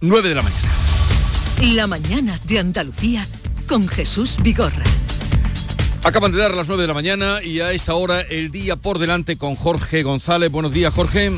9 de la mañana. La mañana de Andalucía con Jesús Vigorra. Acaban de dar las 9 de la mañana y a esta hora el día por delante con Jorge González. Buenos días, Jorge.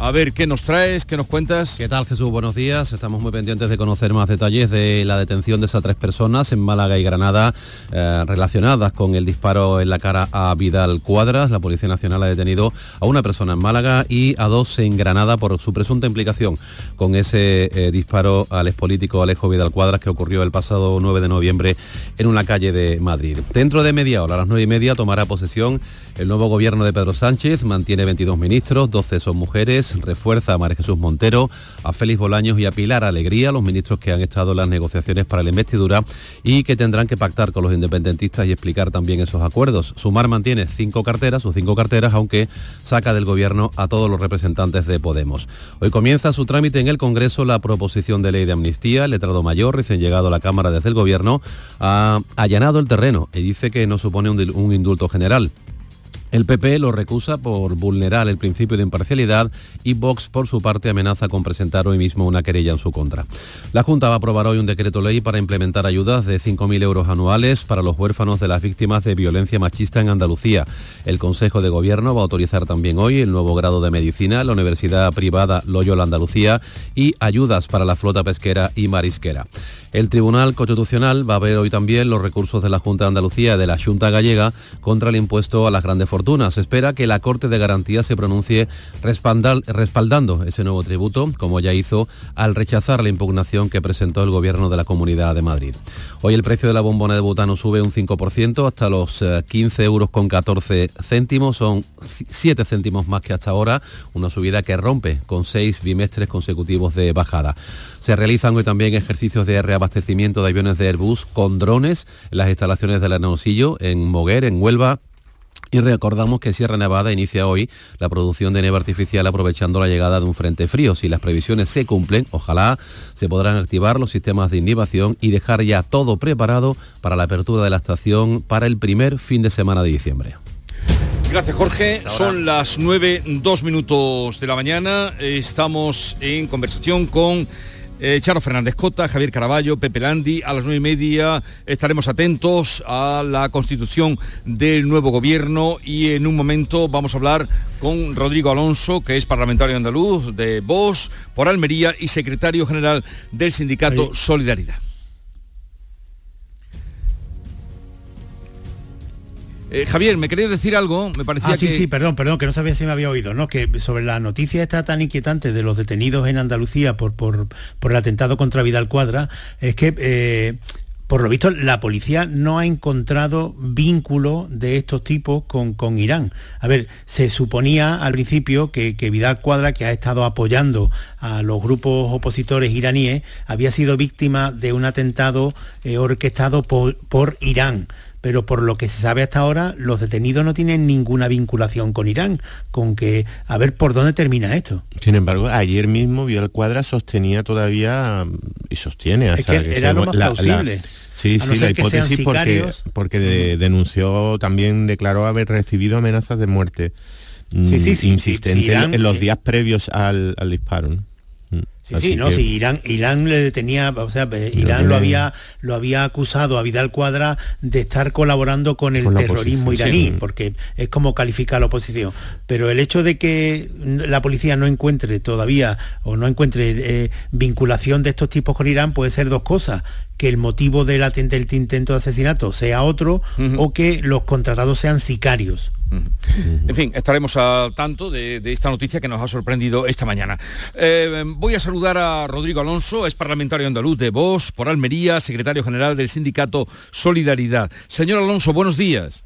A ver, ¿qué nos traes? ¿Qué nos cuentas? ¿Qué tal Jesús? Buenos días. Estamos muy pendientes de conocer más detalles de la detención de esas tres personas en Málaga y Granada eh, relacionadas con el disparo en la cara a Vidal Cuadras. La Policía Nacional ha detenido a una persona en Málaga y a dos en Granada por su presunta implicación con ese eh, disparo al expolítico Alejo Vidal Cuadras que ocurrió el pasado 9 de noviembre en una calle de Madrid. Dentro de media hora, a las 9 y media, tomará posesión el nuevo gobierno de Pedro Sánchez mantiene 22 ministros, 12 son mujeres, refuerza a María Jesús Montero, a Félix Bolaños y a Pilar Alegría, los ministros que han estado en las negociaciones para la investidura y que tendrán que pactar con los independentistas y explicar también esos acuerdos. Sumar mantiene cinco carteras, o cinco carteras, aunque saca del gobierno a todos los representantes de Podemos. Hoy comienza su trámite en el Congreso la proposición de ley de amnistía. El letrado mayor, recién llegado a la Cámara desde el gobierno, ha allanado el terreno y dice que no supone un indulto general. El PP lo recusa por vulnerar el principio de imparcialidad y Vox, por su parte, amenaza con presentar hoy mismo una querella en su contra. La Junta va a aprobar hoy un decreto ley para implementar ayudas de 5.000 euros anuales para los huérfanos de las víctimas de violencia machista en Andalucía. El Consejo de Gobierno va a autorizar también hoy el nuevo grado de medicina, la Universidad Privada Loyola Andalucía y ayudas para la flota pesquera y marisquera. El Tribunal Constitucional va a ver hoy también los recursos de la Junta de Andalucía y de la Junta Gallega contra el impuesto a las grandes fortunas. Se espera que la Corte de Garantía se pronuncie respaldando ese nuevo tributo, como ya hizo al rechazar la impugnación que presentó el Gobierno de la Comunidad de Madrid. Hoy el precio de la bombona de butano sube un 5% hasta los 15 eh, euros con 14 céntimos. Son 7 céntimos más que hasta ahora, una subida que rompe con seis bimestres consecutivos de bajada. Se realizan hoy también ejercicios de reabastecimiento de aviones de Airbus con drones en las instalaciones del Hermosillo, en Moguer, en Huelva, y recordamos que Sierra Nevada inicia hoy la producción de nieve artificial aprovechando la llegada de un frente frío. Si las previsiones se cumplen, ojalá se podrán activar los sistemas de inhibición y dejar ya todo preparado para la apertura de la estación para el primer fin de semana de diciembre. Gracias Jorge. Son las 9, dos minutos de la mañana. Estamos en conversación con eh, Charo Fernández Cota, Javier Caraballo, Pepe Landi. A las nueve y media estaremos atentos a la constitución del nuevo gobierno y en un momento vamos a hablar con Rodrigo Alonso, que es parlamentario andaluz de Vox por Almería y secretario general del sindicato Solidaridad. Eh, Javier, ¿me querías decir algo? Me parecía ah, sí, sí, perdón, perdón, que no sabía si me había oído, ¿no? Que sobre la noticia esta tan inquietante de los detenidos en Andalucía por, por, el atentado contra Vidal Cuadra, es que eh, por lo visto, la policía no ha encontrado vínculo de estos tipos con, con Irán. A ver, se suponía al principio que, Vidal Cuadra, que ha estado apoyando a los grupos opositores iraníes, había sido víctima de un atentado eh, orquestado por, por Irán pero por lo que se sabe hasta ahora, los detenidos no tienen ninguna vinculación con Irán, con que a ver por dónde termina esto. Sin embargo, ayer mismo el Cuadra sostenía todavía y sostiene hasta que, era lo más plausible. sí, sí, la hipótesis porque, porque denunció, también declaró haber recibido amenazas de muerte sí, sí, sí, insistente en, los días previos al, disparo. Sí, sí, no, sí, Irán, Irán le detenía, o sea, Irán lo había, lo había acusado a Vidal Cuadra de estar colaborando con el terrorismo iraní, porque es como califica la oposición. Pero el hecho de que la policía no encuentre todavía o no encuentre eh, vinculación de estos tipos con Irán puede ser dos cosas que el motivo del, del intento de asesinato sea otro o que los contratados sean sicarios. En fin, estaremos al tanto de, esta noticia que nos ha sorprendido esta mañana. Eh, voy a saludar a Rodrigo Alonso, es parlamentario andaluz de Vox por Almería, secretario general del sindicato Solidaridad. Señor Alonso, buenos días.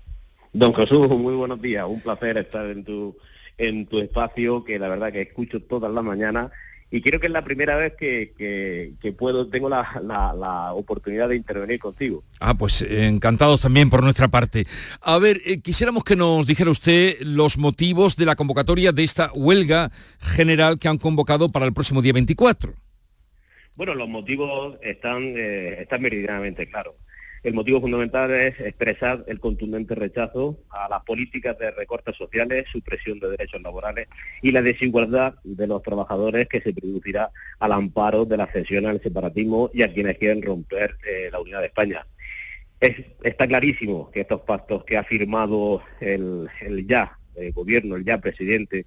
Don Jesús, muy buenos días. Un placer estar en tu, en tu espacio, que la verdad que escucho todas las mañanas y creo que es la primera vez que, puedo, tengo la, oportunidad de intervenir contigo. Ah, pues encantados también por nuestra parte. A ver, eh, quisiéramos que nos dijera usted los motivos de la convocatoria de esta huelga general que han convocado para el próximo día 24. Bueno, los motivos están, eh, están meridianamente claros. El motivo fundamental es expresar el contundente rechazo a las políticas de recortes sociales, supresión de derechos laborales y la desigualdad de los trabajadores que se producirá al amparo de la cesión al separatismo y a quienes quieren romper eh, la unidad de España. está clarísimo que estos pactos que ha firmado el, ya eh, gobierno, el ya presidente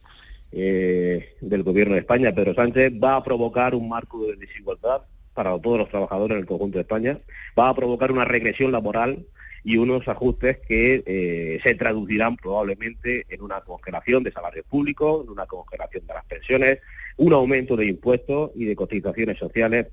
eh, del gobierno de España, Pedro Sánchez, va a provocar un marco de desigualdad para todos los trabajadores en el conjunto de España, va a provocar una regresión laboral y unos ajustes que eh, se traducirán probablemente en una congelación de salarios públicos, en una congelación de las pensiones, un aumento de impuestos y de cotizaciones sociales.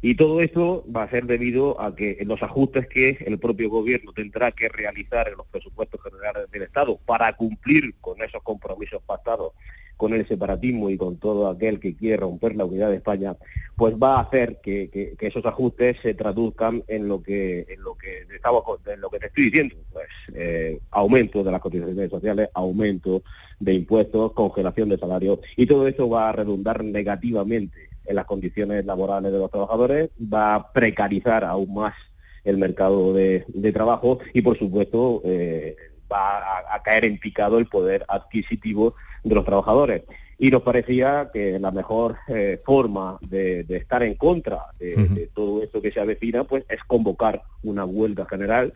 Y todo esto va a ser debido a que los ajustes que el propio gobierno tendrá que realizar en los presupuestos generales del Estado para cumplir con esos compromisos pactados con el separatismo y con todo aquel que quiere romper la unidad de España, pues va a hacer que, esos ajustes se traduzcan en lo que en lo que estamos en lo que te estoy diciendo, pues eh, aumento de las cotizaciones sociales, aumento de impuestos, congelación de salarios y todo eso va a redundar negativamente en las condiciones laborales de los trabajadores, va a precarizar aún más el mercado de, trabajo y por supuesto eh, va a caer en picado el poder adquisitivo de los trabajadores. Y nos parecía que la mejor eh, forma de, estar en contra de, todo esto que se avecina pues es convocar una huelga general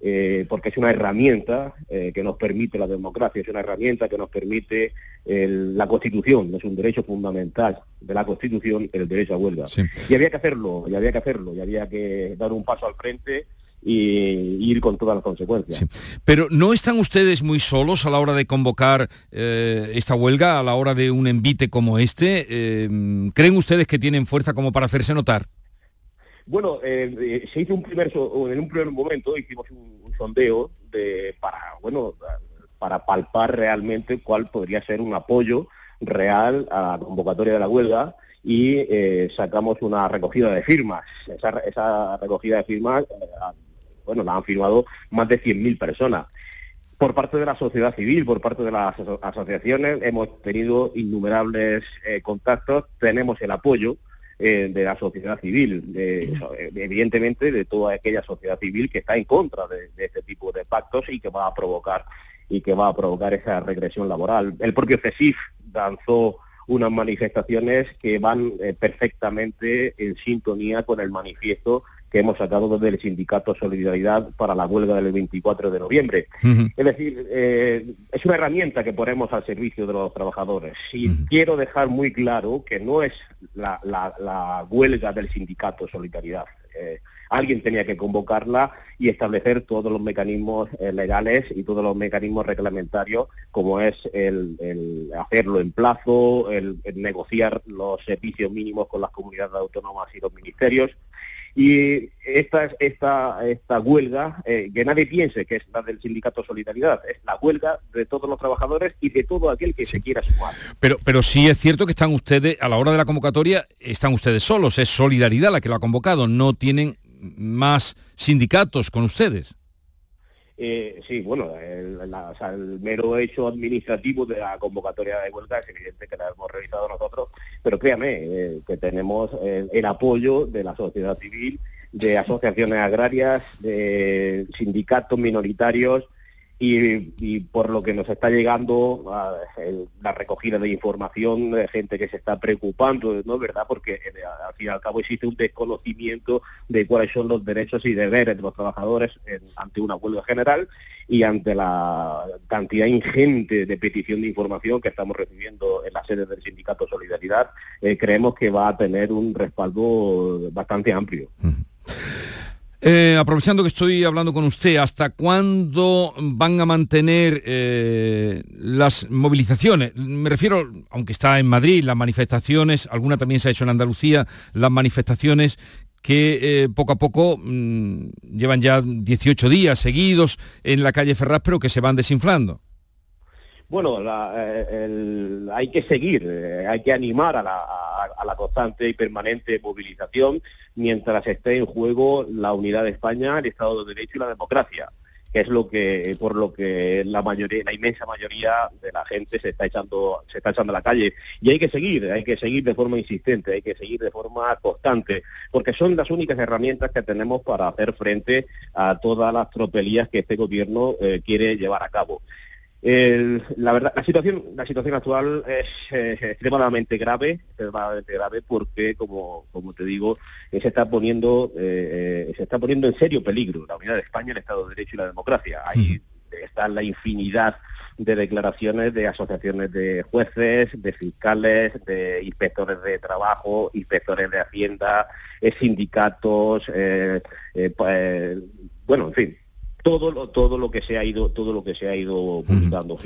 eh, porque es una herramienta eh, que nos permite la democracia, es una herramienta que nos permite la Constitución, es un derecho fundamental de la Constitución el derecho a huelga. Y había que hacerlo, y había que hacerlo, y había que dar un paso al frente y ir con todas las consecuencias. Pero ¿no están ustedes muy solos a la hora de convocar eh, esta huelga, a la hora de un envite como este? Eh, ¿Creen ustedes que tienen fuerza como para hacerse notar? Bueno, eh, se hizo un primer, en un primer momento hicimos un, sondeo de, para, bueno, para palpar realmente cuál podría ser un apoyo real a la convocatoria de la huelga y sacamos una recogida de firmas. Esa, esa recogida de firmas bueno, la han firmado más de 100.000 personas. Por parte de la sociedad civil, por parte de las asociaciones, hemos tenido innumerables eh, contactos, tenemos el apoyo eh, de la sociedad civil, evidentemente de toda aquella sociedad civil que está en contra de, este tipo de pactos y que va a provocar y que va a provocar esa regresión laboral. El propio CESIF lanzó unas manifestaciones que van eh, perfectamente en sintonía con el manifiesto que hemos sacado desde el sindicato Solidaridad para la huelga del 24 de noviembre. Es decir, eh, es una herramienta que ponemos al servicio de los trabajadores. Y quiero dejar muy claro que no es la, huelga del sindicato Solidaridad. Eh, alguien tenía que convocarla y establecer todos los mecanismos eh, legales y todos los mecanismos reglamentarios, como es el, hacerlo en plazo, el, negociar los servicios mínimos con las comunidades autónomas y los ministerios, y esta, esta, esta huelga, eh, que nadie piense que es la del sindicato Solidaridad, es la huelga de todos los trabajadores y de todo aquel que se quiera sumar. Pero, pero sí es cierto que están ustedes, a la hora de la convocatoria, están ustedes solos, es Solidaridad la que lo ha convocado, no tienen más sindicatos con ustedes. Eh, sí, bueno, el, mero hecho administrativo de la convocatoria de huelga es evidente que la hemos realizado nosotros, pero créame eh, que tenemos el, apoyo de la sociedad civil, de asociaciones agrarias, de sindicatos minoritarios, y, por lo que nos está llegando la recogida de información de gente que se está preocupando, ¿no verdad? Porque eh, al fin y al cabo existe un desconocimiento de cuáles son los derechos y deberes de los trabajadores ante una huelga general y ante la cantidad ingente de petición de información que estamos recibiendo en la sede del Sindicato Solidaridad, eh, creemos que va a tener un respaldo bastante amplio. Eh, aprovechando que estoy hablando con usted, ¿hasta cuándo van a mantener eh, las movilizaciones? Me refiero, aunque está en Madrid, las manifestaciones, alguna también se ha hecho en Andalucía, las manifestaciones que eh, poco a poco mm, llevan ya 18 días seguidos en la calle Ferraz, pero que se van desinflando. Bueno, eh, hay que seguir, eh, hay que animar a la, constante y permanente movilización mientras esté en juego la unidad de España, el Estado de Derecho y la democracia. que es lo que por lo que la mayoría, la inmensa mayoría de la gente se está echando, se está echando a la calle. Y hay que seguir, hay que seguir de forma insistente, hay que seguir de forma constante, porque son las únicas herramientas que tenemos para hacer frente a todas las tropelías que este gobierno eh, quiere llevar a cabo la verdad, la situación, la situación actual es eh, extremadamente grave, extremadamente grave porque, como, como te digo, se está poniendo, eh, eh, se está poniendo en serio peligro la unidad de España, el Estado de Derecho y la democracia. Ahí está la infinidad de declaraciones de asociaciones de jueces, de fiscales, de inspectores de trabajo, inspectores de hacienda, sindicatos, pues, bueno, en fin, todo lo, todo lo que se ha ido todo lo que se ha ido publicando.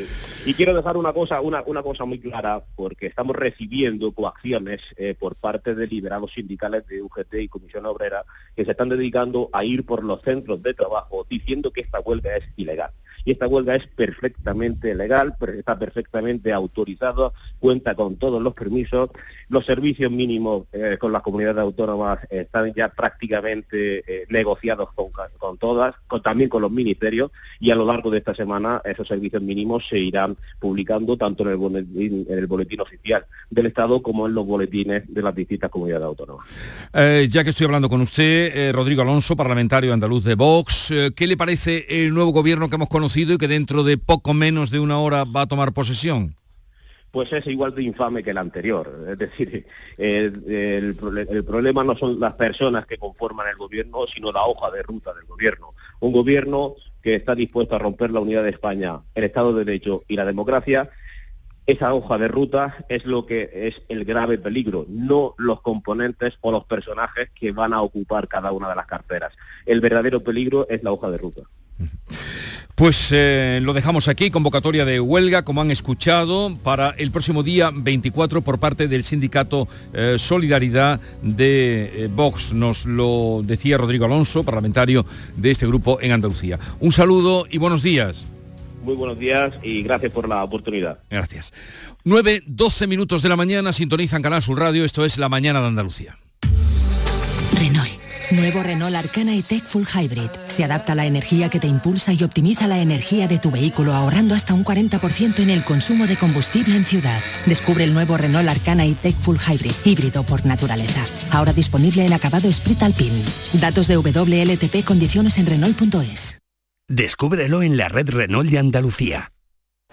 Y quiero dejar una cosa una, una cosa muy clara porque estamos recibiendo coacciones eh, por parte de liberados sindicales de UGT y Comisión Obrera que se están dedicando a ir por los centros de trabajo diciendo que esta huelga es ilegal y esta huelga es perfectamente legal, está perfectamente autorizada, cuenta con todos los permisos, los servicios mínimos eh, con las comunidades autónomas están ya prácticamente eh, negociados con, con todas, también con los ministerios y a lo largo de esta semana esos servicios mínimos se irán publicando tanto en el boletín, en el boletín oficial del Estado como en los boletines de las distintas comunidades autónomas. Eh, ya que estoy hablando con usted, Rodrigo Alonso, parlamentario andaluz de Vox, ¿qué le parece el nuevo gobierno que hemos conocido? Y que dentro de poco menos de una hora va a tomar posesión? Pues es igual de infame que el anterior. Es decir, el, problema no son las personas que conforman el gobierno, sino la hoja de ruta del gobierno. Un gobierno que está dispuesto a romper la unidad de España, el Estado de Derecho y la democracia, esa hoja de ruta es lo que es el grave peligro, no los componentes o los personajes que van a ocupar cada una de las carteras. El verdadero peligro es la hoja de ruta. Pues eh, lo dejamos aquí, convocatoria de huelga, como han escuchado, para el próximo día 24 por parte del sindicato eh, Solidaridad de eh, Vox. Nos lo decía Rodrigo Alonso, parlamentario de este grupo en Andalucía. Un saludo y buenos días. Muy buenos días y gracias por la oportunidad. Gracias. 9, 12 minutos de la mañana, sintonizan Canal Sur Radio, esto es La Mañana de Andalucía. Renault Nuevo Renault Arcana y-Tech Full Hybrid. Se adapta a la energía que te impulsa y optimiza la energía de tu vehículo ahorrando hasta un 40% en el consumo de combustible en ciudad. Descubre el nuevo Renault Arcana y-Tech Full Hybrid, híbrido por naturaleza. Ahora disponible en acabado Sprit Alpine. Datos de WLTP condiciones en Renault.es. Descúbrelo en la red Renault de Andalucía.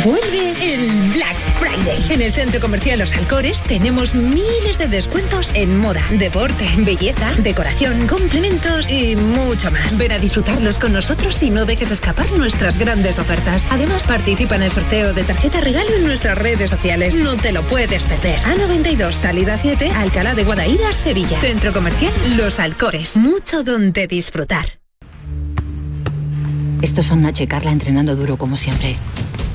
Vuelve el Black Friday. En el Centro Comercial Los Alcores tenemos miles de descuentos en moda, deporte, belleza, decoración, complementos y mucho más. Ven a disfrutarlos con nosotros y no dejes escapar nuestras grandes ofertas. Además, participa en el sorteo de tarjeta regalo en nuestras redes sociales. No te lo puedes perder. A92, salida 7, Alcalá de Guadaira, Sevilla. Centro Comercial Los Alcores. Mucho donde disfrutar. Estos son Nacho y Carla entrenando duro como siempre.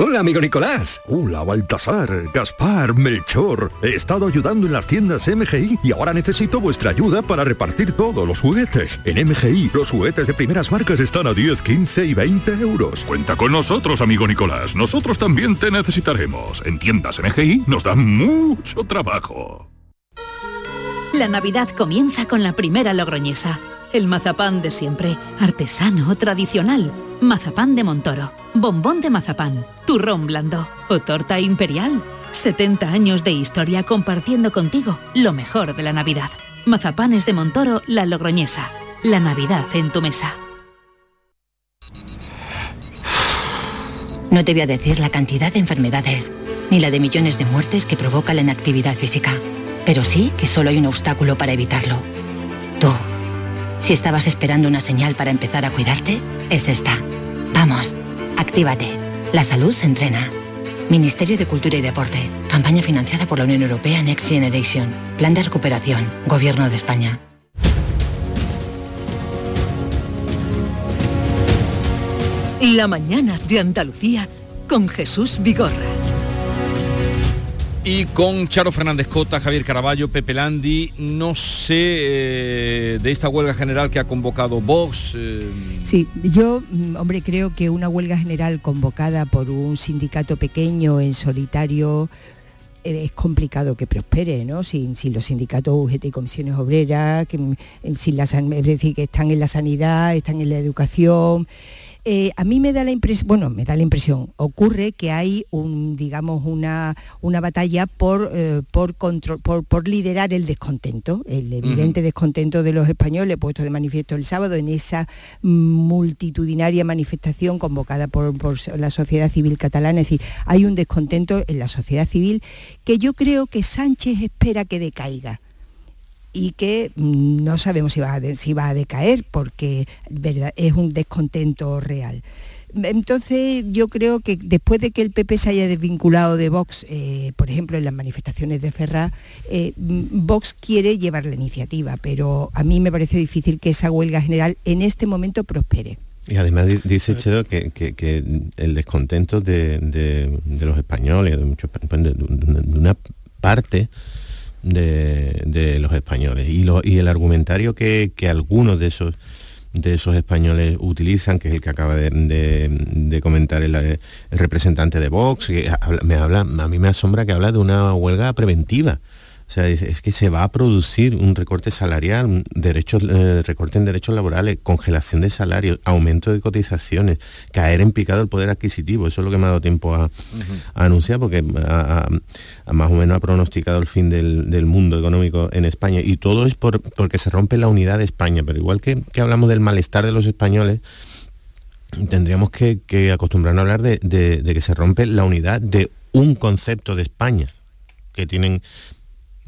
Hola, amigo Nicolás. Hola, Baltasar, Gaspar, Melchor. He estado ayudando en las tiendas MGI y ahora necesito vuestra ayuda para repartir todos los juguetes. En MGI, los juguetes de primeras marcas están a 10, 15 y 20 euros. Cuenta con nosotros, amigo Nicolás. Nosotros también te necesitaremos. En tiendas MGI nos da mucho trabajo. La Navidad comienza con la primera logroñesa. El mazapán de siempre, artesano, tradicional. Mazapán de Montoro, bombón de mazapán, turrón blando o torta imperial. 70 años de historia compartiendo contigo lo mejor de la Navidad. Mazapanes de Montoro, la Logroñesa. La Navidad en tu mesa. No te voy a decir la cantidad de enfermedades, ni la de millones de muertes que provoca la inactividad física, pero sí que solo hay un obstáculo para evitarlo. Tú. Si estabas esperando una señal para empezar a cuidarte, es esta. Vamos, actívate. La salud se entrena. Ministerio de Cultura y Deporte. Campaña financiada por la Unión Europea Next Generation. Plan de recuperación. Gobierno de España. La mañana de Andalucía con Jesús Vigorra. Y con Charo Fernández Cota, Javier Caraballo, Pepe Landi, no sé eh, de esta huelga general que ha convocado Vox. Eh, sí, yo, mm, hombre, creo que una huelga general convocada por un sindicato pequeño en solitario eh, es complicado que prospere, ¿no? Sin, los sindicatos UGT y comisiones obreras, mm, sin es decir, que están en la sanidad, están en la educación. Eh, a mí me da la impresión, bueno, me da la impresión, ocurre que hay un, digamos, una, una batalla por, eh, por, control, por, liderar el descontento, el evidente descontento de los españoles, puesto de manifiesto el sábado en esa multitudinaria manifestación convocada por, la sociedad civil catalana. Es decir, hay un descontento en la sociedad civil que yo creo que Sánchez espera que decaiga y que mm, no sabemos si va a, si va a decaer porque es un descontento real. Entonces yo creo que después de que el PP se haya desvinculado de Vox, eh, por ejemplo en las manifestaciones de Ferraz, eh, mm, Vox quiere llevar la iniciativa, pero a mí me parece difícil que esa huelga general en este momento prospere. Y además dice Chedo que, el descontento de, los españoles, de, muchos, de una parte de, los españoles. Y, y, el argumentario que, algunos de esos de esos españoles utilizan, que es el que acaba de, comentar el, representante de Vox, que me habla, a mí me asombra que habla de una huelga preventiva. O sea, es, que se va a producir un recorte salarial, derechos, eh, recorte en derechos laborales, congelación de salarios, aumento de cotizaciones, caer en picado el poder adquisitivo. Eso es lo que me ha dado tiempo a, anunciar, porque más o menos ha pronosticado el fin del, mundo económico en España. Y todo es por, porque se rompe la unidad de España. Pero igual que, hablamos del malestar de los españoles, tendríamos que, acostumbrarnos a hablar de, de que se rompe la unidad de un concepto de España que tienen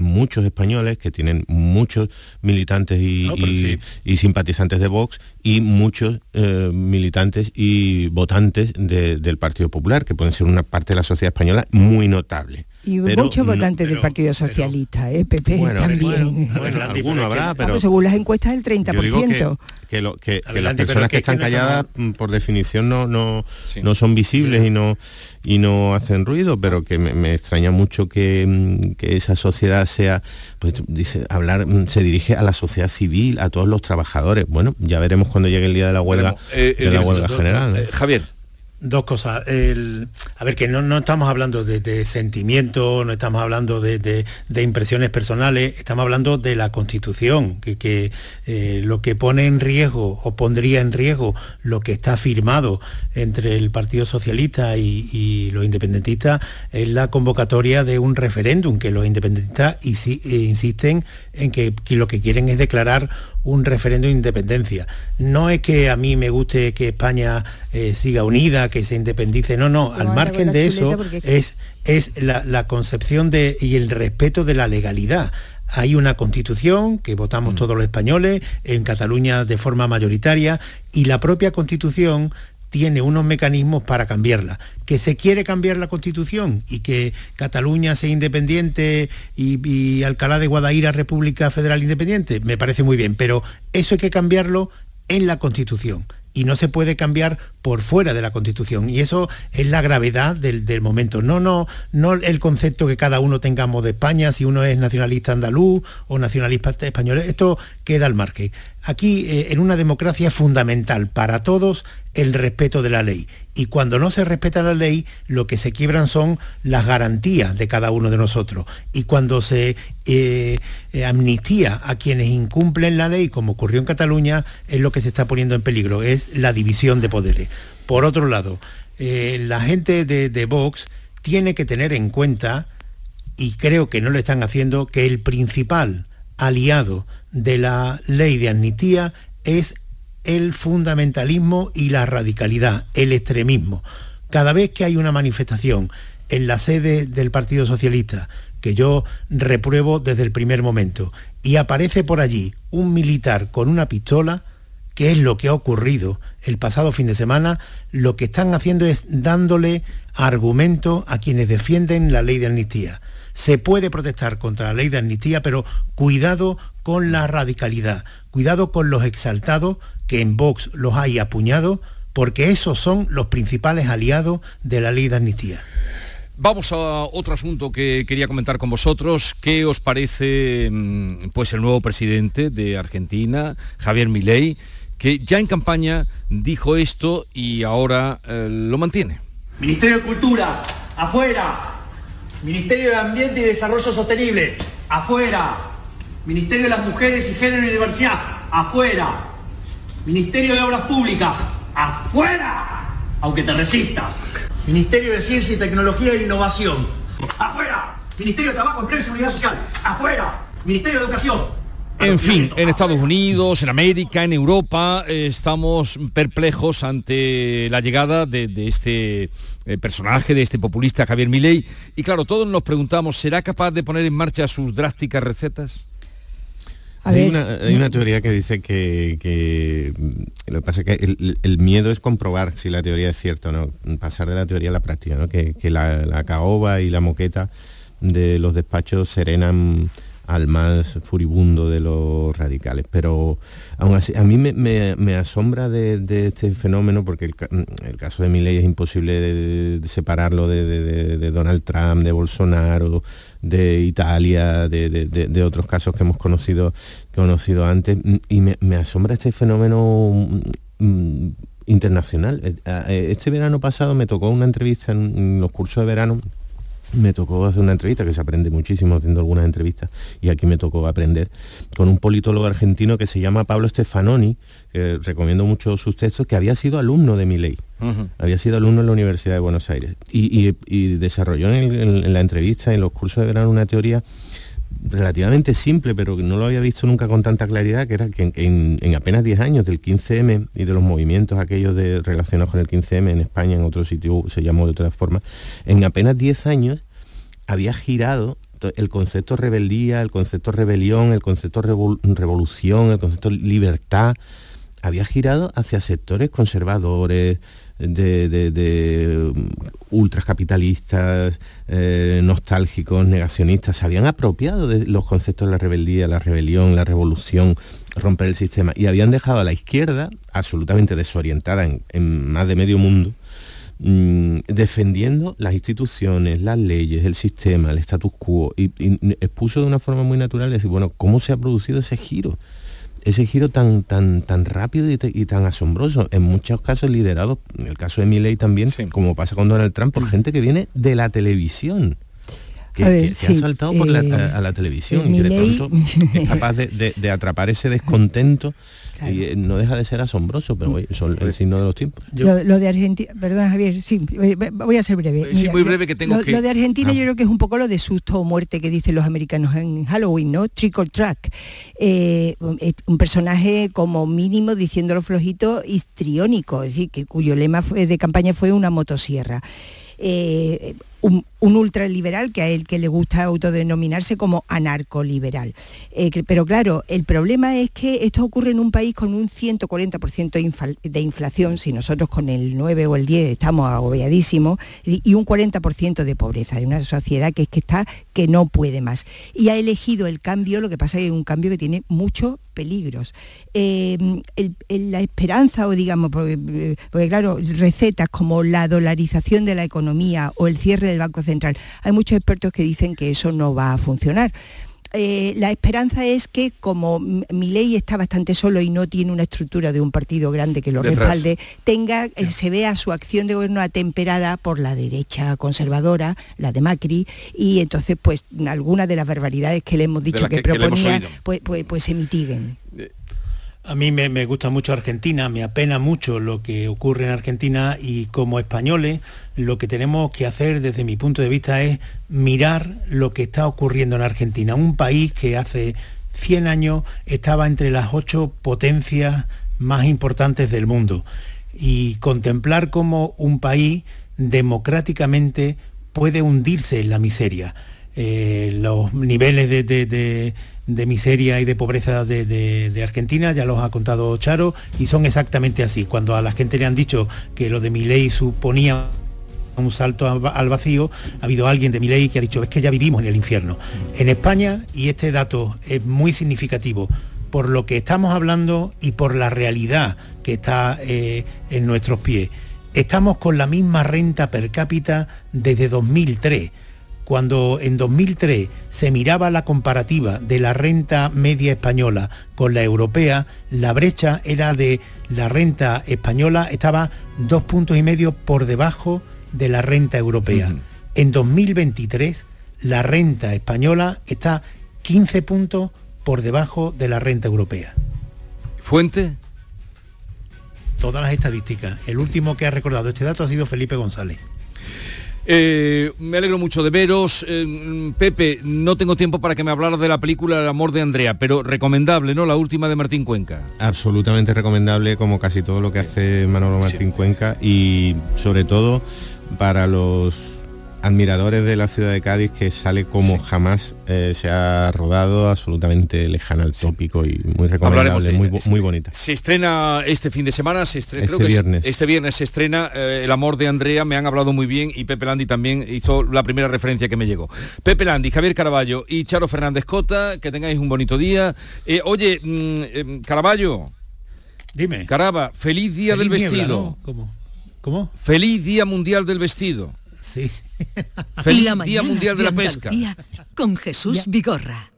muchos españoles que tienen muchos militantes y, simpatizantes de Vox y muchos eh, militantes y votantes del Partido Popular, que pueden ser una parte de la sociedad española muy notable. Y muchos votantes del Partido Socialista, ¿eh? PP también. Bueno, alguno habrá, pero... según las encuestas, el 30%. que, lo, que, las personas que, están calladas, mm, por definición, no, no, no son visibles y no y no hacen ruido, pero que me, extraña mucho que, mm, que, esa sociedad sea, pues dice, hablar, mm, se dirige a la sociedad civil, a todos los trabajadores. Bueno, ya veremos cuando llegue el día de la huelga, de la huelga general. Javier. Dos cosas. a ver, que no, estamos hablando de, de sentimientos, no estamos hablando de, impresiones personales, estamos hablando de la Constitución, que, eh, lo que pone en riesgo o pondría en riesgo lo que está firmado entre el Partido Socialista y, los independentistas es la convocatoria de un referéndum, que los independentistas eh, insisten en que lo que quieren es declarar un referéndum de independencia. No es que a mí me guste que España eh, siga unida, que se independice, no, no, al margen de eso es, es la, concepción de, y el respeto de la legalidad. Hay una constitución que votamos mm. todos los españoles, en Cataluña de forma mayoritaria, y la propia constitución tiene unos mecanismos para cambiarla. Que se quiere cambiar la Constitución y que Cataluña sea independiente y, Alcalá de Guadaira República Federal Independiente, me parece muy bien, pero eso hay que cambiarlo en la Constitución y no se puede cambiar por fuera de la Constitución. Y eso es la gravedad del, del, momento. No, no, no el concepto que cada uno tengamos de España, si uno es nacionalista andaluz o nacionalista español. Esto queda al margen. Aquí, eh, en una democracia, fundamental para todos el respeto de la ley. Y cuando no se respeta la ley, lo que se quiebran son las garantías de cada uno de nosotros. Y cuando se eh, eh, amnistía a quienes incumplen la ley, como ocurrió en Cataluña, es lo que se está poniendo en peligro, es la división de poderes. Por otro lado, eh, la gente de, de Vox tiene que tener en cuenta, y creo que no lo están haciendo, que el principal aliado de la ley de amnistía es el fundamentalismo y la radicalidad, el extremismo. Cada vez que hay una manifestación en la sede del Partido Socialista, que yo repruebo desde el primer momento, y aparece por allí un militar con una pistola, que es lo que ha ocurrido el pasado fin de semana, lo que están haciendo es dándole argumento a quienes defienden la ley de amnistía. Se puede protestar contra la ley de amnistía, pero cuidado con la radicalidad, cuidado con los exaltados, que en Vox los hay apuñados, porque esos son los principales aliados de la ley de amnistía. Vamos a otro asunto que quería comentar con vosotros. ¿Qué os parece pues el nuevo presidente de Argentina, Javier Milei, que ya en campaña dijo esto y ahora eh, lo mantiene? Ministerio de Cultura, afuera. Ministerio de Ambiente y Desarrollo Sostenible, afuera. Ministerio de las Mujeres y Género y Diversidad, afuera. Ministerio de Obras Públicas, afuera. Aunque te resistas. Ministerio de Ciencia y Tecnología e Innovación, afuera. Ministerio de Trabajo, Empleo y Seguridad Social, afuera. Ministerio de Educación, en fin, en Estados Unidos, en América, en Europa, eh, estamos perplejos ante la llegada de, de este eh, personaje, de este populista Javier Milei. Y claro, todos nos preguntamos, ¿será capaz de poner en marcha sus drásticas recetas? Hay una, hay, una, teoría que dice que, que lo que pasa es que el, el, miedo es comprobar si la teoría es cierta o no, pasar de la teoría a la práctica, ¿no? que, que la, la, caoba y la moqueta de los despachos serenan al más furibundo de los radicales. Pero aún así, a mí me, asombra de, este fenómeno porque el, caso de Milei es imposible de, separarlo de, Donald Trump, de Bolsonaro, de Italia, de, otros casos que hemos conocido, conocido antes. Y me, me asombra este fenómeno mm, internacional. Este verano pasado me tocó una entrevista en, en los cursos de verano me tocó hacer una entrevista, que se aprende muchísimo haciendo algunas entrevistas, y aquí me tocó aprender, con un politólogo argentino que se llama Pablo Stefanoni, que recomiendo mucho sus textos, que había sido alumno de mi ley, uh -huh. había sido alumno en la Universidad de Buenos Aires, y, y, y desarrolló en, en, la entrevista, en los cursos de verano, una teoría relativamente simple, pero que no lo había visto nunca con tanta claridad, que era que en, en apenas 10 años del 15M y de los movimientos aquellos de, relacionados con el 15M en España, en otro sitio se llamó de otra forma, en apenas 10 años había girado el concepto rebeldía, el concepto rebelión, el concepto revol revolución, el concepto libertad, había girado hacia sectores conservadores, de, de ultracapitalistas, eh, nostálgicos, negacionistas, se habían apropiado de los conceptos de la rebeldía, la rebelión, la revolución, romper el sistema, y habían dejado a la izquierda, absolutamente desorientada en, más de medio mundo, mmm, defendiendo las instituciones, las leyes, el sistema, el status quo, y, y expuso de una forma muy natural decir, bueno, ¿cómo se ha producido ese giro? Ese giro tan tan tan rápido y, y, tan asombroso en muchos casos liderado en el caso de Milley también sí. como pasa con Donald Trump por sí. gente que viene de la televisión que, ver, que, que sí. ha saltado por eh, la, a, a, la televisión y que de pronto es capaz de, de, de atrapar ese descontento Claro. Y no deja de ser asombroso, pero oye, son el signo de los tiempos. Yo... Lo, lo, de Argentina, perdón Javier, sí, voy a ser breve. Sí, muy breve que tengo lo, que... Lo de Argentina ah. yo creo que es un poco lo de susto o muerte que dicen los americanos en Halloween, ¿no? Trick or track. Eh, un personaje como mínimo, diciéndolo flojito, histriónico, es decir, que cuyo lema fue, de campaña fue una motosierra. Eh, un, ultraliberal que a él que le gusta autodenominarse como anarcoliberal. Eh, pero claro, el problema es que esto ocurre en un país con un 140% de inflación, si nosotros con el 9 o el 10 estamos agobiadísimos, y un 40% de pobreza, de una sociedad que es que está no puede más. Y ha elegido el cambio, lo que pasa es que es un cambio que tiene muchos peligros. Eh, la esperanza, o digamos, porque, porque claro, recetas como la dolarización de la economía o el cierre del Banco Central. Hay muchos expertos que dicen que eso no va a funcionar. Eh, la esperanza es que como mi ley está bastante solo y no tiene una estructura de un partido grande que lo respalde, tenga, eh, se vea su acción de gobierno atemperada por la derecha conservadora, la de Macri, y entonces pues algunas de las barbaridades que le hemos dicho que, proponía, pues, pues, pues se mitiguen. A mí me, gusta mucho Argentina, me apena mucho lo que ocurre en Argentina y como españoles lo que tenemos que hacer desde mi punto de vista es mirar lo que está ocurriendo en Argentina, un país que hace 100 años estaba entre las ocho potencias más importantes del mundo y contemplar cómo un país democráticamente puede hundirse en la miseria. Eh, los niveles de miseria y de pobreza de, Argentina, ya los ha contado Charo, y son exactamente así. Cuando a la gente le han dicho que lo de mi ley suponía un salto al vacío, ha habido alguien de mi ley que ha dicho, es que ya vivimos en el infierno. En España, y este dato es muy significativo, por lo que estamos hablando y por la realidad que está eh, en nuestros pies, estamos con la misma renta per cápita desde 2003 cuando en 2003 se miraba la comparativa de la renta media española con la europea, la brecha era de la renta española estaba dos puntos y medio por debajo de la renta europea. En 2023 la renta española está 15 puntos por debajo de la renta europea. ¿Fuente? Todas las estadísticas. El último que ha recordado este dato ha sido Felipe González. Eh, me alegro mucho de veros. Eh, Pepe, no tengo tiempo para que me hablara de la película El amor de Andrea, pero recomendable, ¿no? La última de Martín Cuenca. Absolutamente recomendable, como casi todo lo que hace Manolo Martín Cuenca y sobre todo para los admiradores de la ciudad de Cádiz que sale como jamás eh, se ha rodado, absolutamente lejana al tópico y muy recomendable, muy, muy bonita. Se estrena este fin de semana, se estrena, este viernes. este viernes se estrena eh, El amor de Andrea, me han hablado muy bien y Pepe Landi también hizo la primera referencia que me llegó. Pepe Landi, Javier Caraballo y Charo Fernández Cota, que tengáis un bonito día. Eh, oye, mm, Caraballo. Dime. Caraba, feliz día del vestido. ¿Cómo? ¿Cómo? Feliz día mundial del vestido. Sí. Feliz Día Mundial de, la Pesca. Con Jesús Vigorra.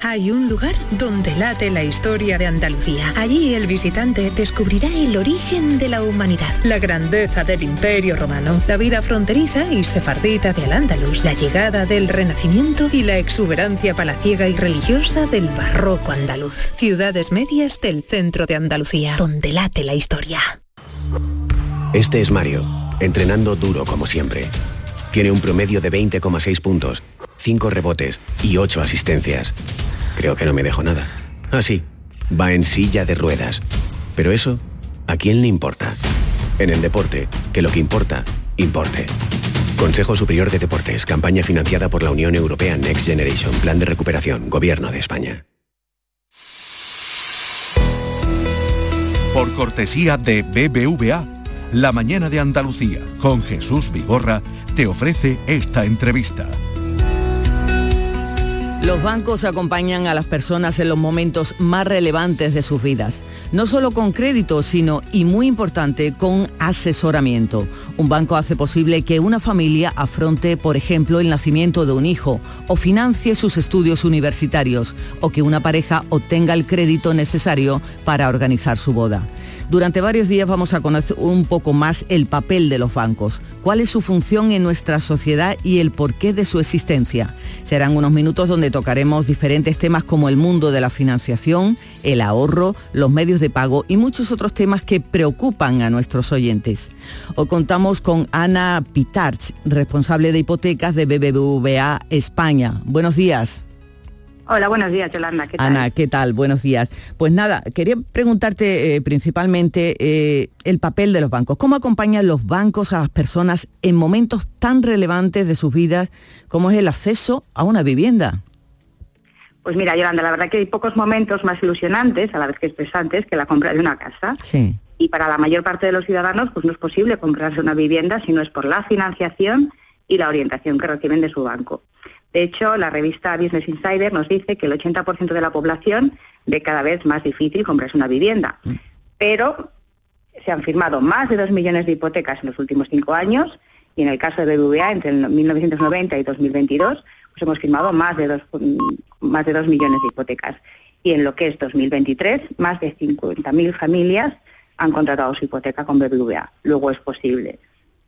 Hay un lugar donde late la historia de Andalucía. Allí el visitante descubrirá el origen de la humanidad, la grandeza del imperio romano, la vida fronteriza y sefardita del Andalus, la llegada del Renacimiento y la exuberancia palaciega y religiosa del barroco andaluz. Ciudades medias del centro de Andalucía, donde late la historia. Este es Mario, entrenando duro como siempre tiene un promedio de 20,6 puntos, 5 rebotes y 8 asistencias. Creo que no me dejo nada. Así, ah, va en silla de ruedas. Pero eso, ¿a quién le importa? En el deporte, que lo que importa, importe. Consejo Superior de Deportes, campaña financiada por la Unión Europea Next Generation, Plan de Recuperación, Gobierno de España. Por cortesía de BBVA, La Mañana de Andalucía, con Jesús Vigorra, te ofrece esta entrevista. Los bancos acompañan a las personas en los momentos más relevantes de sus vidas, no solo con crédito, sino, y muy importante, con asesoramiento. Un banco hace posible que una familia afronte, por ejemplo, el nacimiento de un hijo, o financie sus estudios universitarios, o que una pareja obtenga el crédito necesario para organizar su boda. Durante varios días vamos a conocer un poco más el papel de los bancos, cuál es su función en nuestra sociedad y el porqué de su existencia. Serán unos minutos donde tocaremos diferentes temas como el mundo de la financiación, el ahorro, los medios de pago y muchos otros temas que preocupan a nuestros oyentes. Hoy contamos con Ana Pitarch, responsable de hipotecas de BBVA España. Buenos días. Hola, buenos días, Yolanda. ¿Qué tal? Ana, ¿qué tal? Buenos días. Pues nada, quería preguntarte eh, principalmente eh, el papel de los bancos. ¿Cómo acompañan los bancos a las personas en momentos tan relevantes de sus vidas como es el acceso a una vivienda? Pues mira, Yolanda, la verdad que hay pocos momentos más ilusionantes, a la vez que estresantes, que la compra de una casa. Sí. Y para la mayor parte de los ciudadanos, pues no es posible comprarse una vivienda si no es por la financiación y la orientación que reciben de su banco. De hecho, la revista Business Insider nos dice que el 80% de la población ve cada vez más difícil comprarse una vivienda. Pero se han firmado más de 2 millones de hipotecas en los últimos cinco años y en el caso de BBVA, entre el 1990 y 2022, pues hemos firmado más de 2 más de 2 millones de hipotecas. Y en lo que es 2023, más de 50.000 familias han contratado su hipoteca con BBVA. Luego es posible.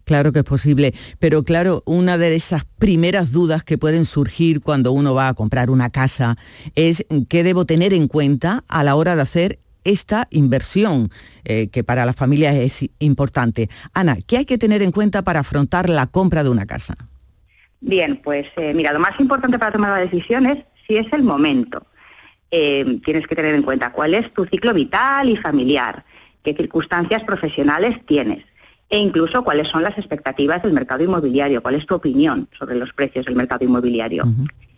Claro que es posible, pero claro, una de esas primeras dudas que pueden surgir cuando uno va a comprar una casa es qué debo tener en cuenta a la hora de hacer esta inversión, eh, que para las familias es importante. Ana, ¿qué hay que tener en cuenta para afrontar la compra de una casa? Bien, pues eh, mira, lo más importante para tomar la decisión es si es el momento. Eh, tienes que tener en cuenta cuál es tu ciclo vital y familiar, qué circunstancias profesionales tienes e incluso cuáles son las expectativas del mercado inmobiliario, cuál es tu opinión sobre los precios del mercado inmobiliario.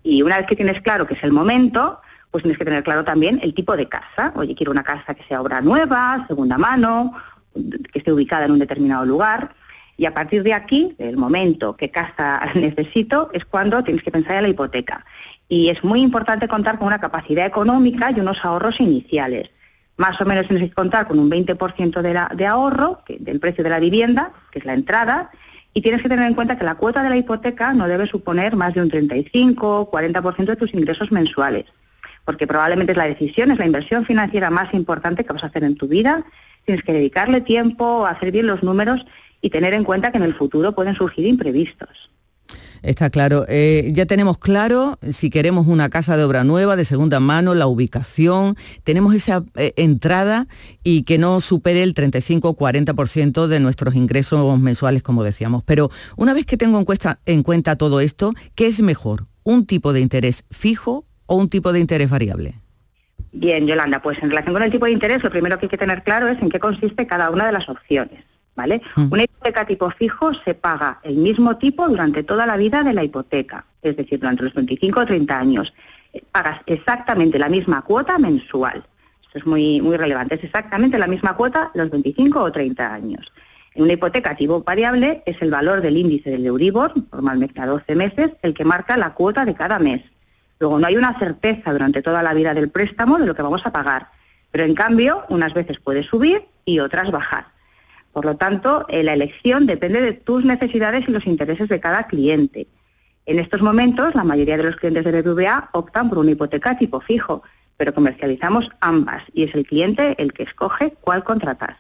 Y una vez que tienes claro que es el momento, pues tienes que tener claro también el tipo de casa. Oye, quiero una casa que sea obra nueva, segunda mano, que esté ubicada en un determinado lugar. Y a partir de aquí, el momento que casa necesito, es cuando tienes que pensar en la hipoteca. Y es muy importante contar con una capacidad económica y unos ahorros iniciales más o menos tienes que contar con un 20% de, de ahorro del precio de la vivienda, que es la entrada, y tienes que tener en cuenta que la cuota de la hipoteca no debe suponer más de un 35 40% de tus ingresos mensuales, porque probablemente es la decisión, es la inversión financiera más importante que vas a hacer en tu vida. Tienes que dedicarle tiempo, hacer bien los números y tener en cuenta que en el futuro pueden surgir imprevistos. Está claro. Eh, ya tenemos claro si queremos una casa de obra nueva, de segunda mano, la ubicación, tenemos esa eh, entrada y que no supere el 35-40% de nuestros ingresos mensuales, como decíamos. Pero una vez que tengo en en cuenta todo esto, ¿qué es mejor? ¿Un tipo de interés fijo o un tipo de interés variable? Bien, Yolanda, pues en relación con el tipo de interés, lo primero que hay que tener claro es en qué consiste cada una de las opciones. ¿Vale? Mm. Una hipoteca tipo fijo se paga el mismo tipo durante toda la vida de la hipoteca, es decir, durante los 25 o 30 años. Pagas exactamente la misma cuota mensual. Esto es muy, muy relevante. Es exactamente la misma cuota los 25 o 30 años. En una hipoteca tipo variable es el valor del índice del Euribor, normalmente a 12 meses, el que marca la cuota de cada mes. Luego no hay una certeza durante toda la vida del préstamo de lo que vamos a pagar, pero en cambio unas veces puede subir y otras bajar. Por lo tanto, eh, la elección depende de tus necesidades y los intereses de cada cliente. En estos momentos, la mayoría de los clientes de BBVA optan por una hipoteca tipo fijo, pero comercializamos ambas y es el cliente el que escoge cuál contratar.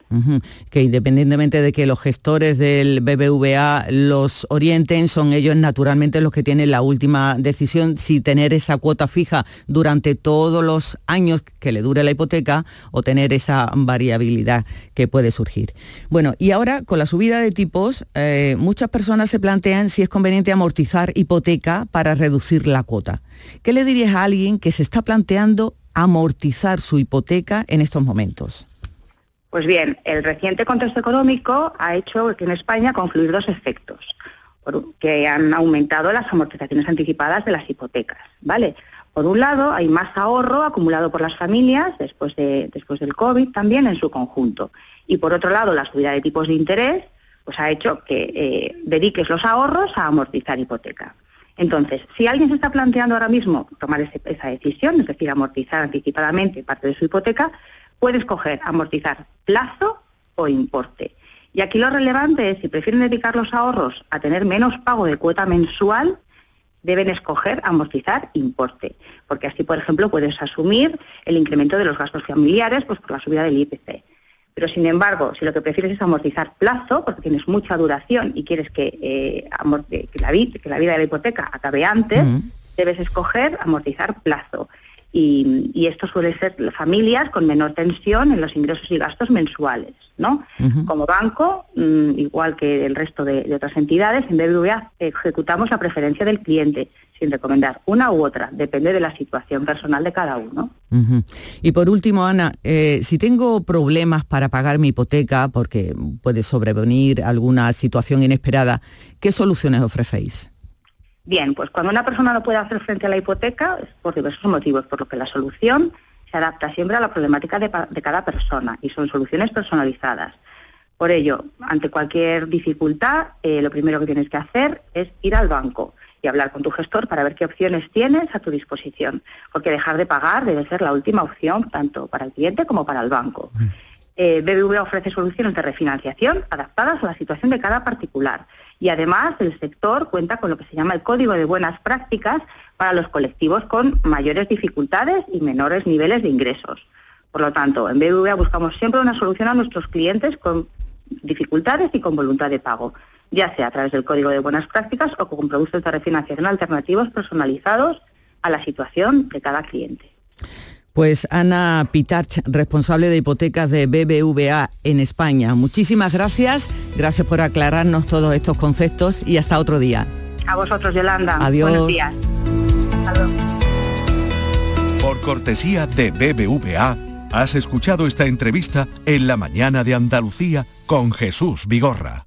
Que independientemente de que los gestores del BBVA los orienten, son ellos naturalmente los que tienen la última decisión si tener esa cuota fija durante todos los años que le dure la hipoteca o tener esa variabilidad que puede surgir. Bueno, y ahora con la subida de tipos, eh, muchas personas se plantean si es conveniente amortizar hipoteca para reducir la cuota. ¿Qué le dirías a alguien que se está planteando amortizar su hipoteca en estos momentos? Pues bien, el reciente contexto económico ha hecho que en España confluir dos efectos, que han aumentado las amortizaciones anticipadas de las hipotecas, ¿vale? Por un lado, hay más ahorro acumulado por las familias después, de, después del COVID también en su conjunto. Y por otro lado, la subida de tipos de interés pues ha hecho que eh, dediques los ahorros a amortizar hipoteca. Entonces, si alguien se está planteando ahora mismo tomar esa decisión, es decir, amortizar anticipadamente parte de su hipoteca, puede escoger amortizar plazo o importe. Y aquí lo relevante es, si prefieren dedicar los ahorros a tener menos pago de cuota mensual, deben escoger amortizar importe, porque así, por ejemplo, puedes asumir el incremento de los gastos familiares pues, por la subida del IPC. Pero sin embargo, si lo que prefieres es amortizar plazo, porque tienes mucha duración y quieres que, eh, la, vida de la hipoteca acabe antes, debes escoger amortizar plazo. Y, esto suele ser familias con menor tensión en los ingresos y gastos mensuales. ¿no? Como banco, mm, igual que el resto de, otras entidades, en BBVA ejecutamos la preferencia del cliente. Sin recomendar una u otra, depende de la situación personal de cada uno. Y por último, Ana, eh, si tengo problemas para pagar mi hipoteca, porque puede sobrevenir alguna situación inesperada, ¿qué soluciones ofrecéis? Bien, pues cuando una persona no puede hacer frente a la hipoteca es por diversos motivos, por lo que la solución se adapta siempre a la problemática de, de cada persona y son soluciones personalizadas. Por ello, ante cualquier dificultad, eh, lo primero que tienes que hacer es ir al banco y hablar con tu gestor para ver qué opciones tienes a tu disposición, porque dejar de pagar debe ser la última opción tanto para el cliente como para el banco. Eh, BBVA ofrece soluciones de refinanciación adaptadas a la situación de cada particular y además el sector cuenta con lo que se llama el Código de Buenas Prácticas para los colectivos con mayores dificultades y menores niveles de ingresos. Por lo tanto, en BBVA buscamos siempre una solución a nuestros clientes con dificultades y con voluntad de pago, ya sea a través del Código de Buenas Prácticas o con productos de refinanciación alternativos personalizados a la situación de cada cliente. Pues Ana Pitach, responsable de hipotecas de BBVA en España. Muchísimas gracias, gracias por aclararnos todos estos conceptos y hasta otro día. A vosotros, Yolanda. Adiós. Buenos días. Luego. Por cortesía de BBVA, has escuchado esta entrevista en la mañana de Andalucía con Jesús Vigorra.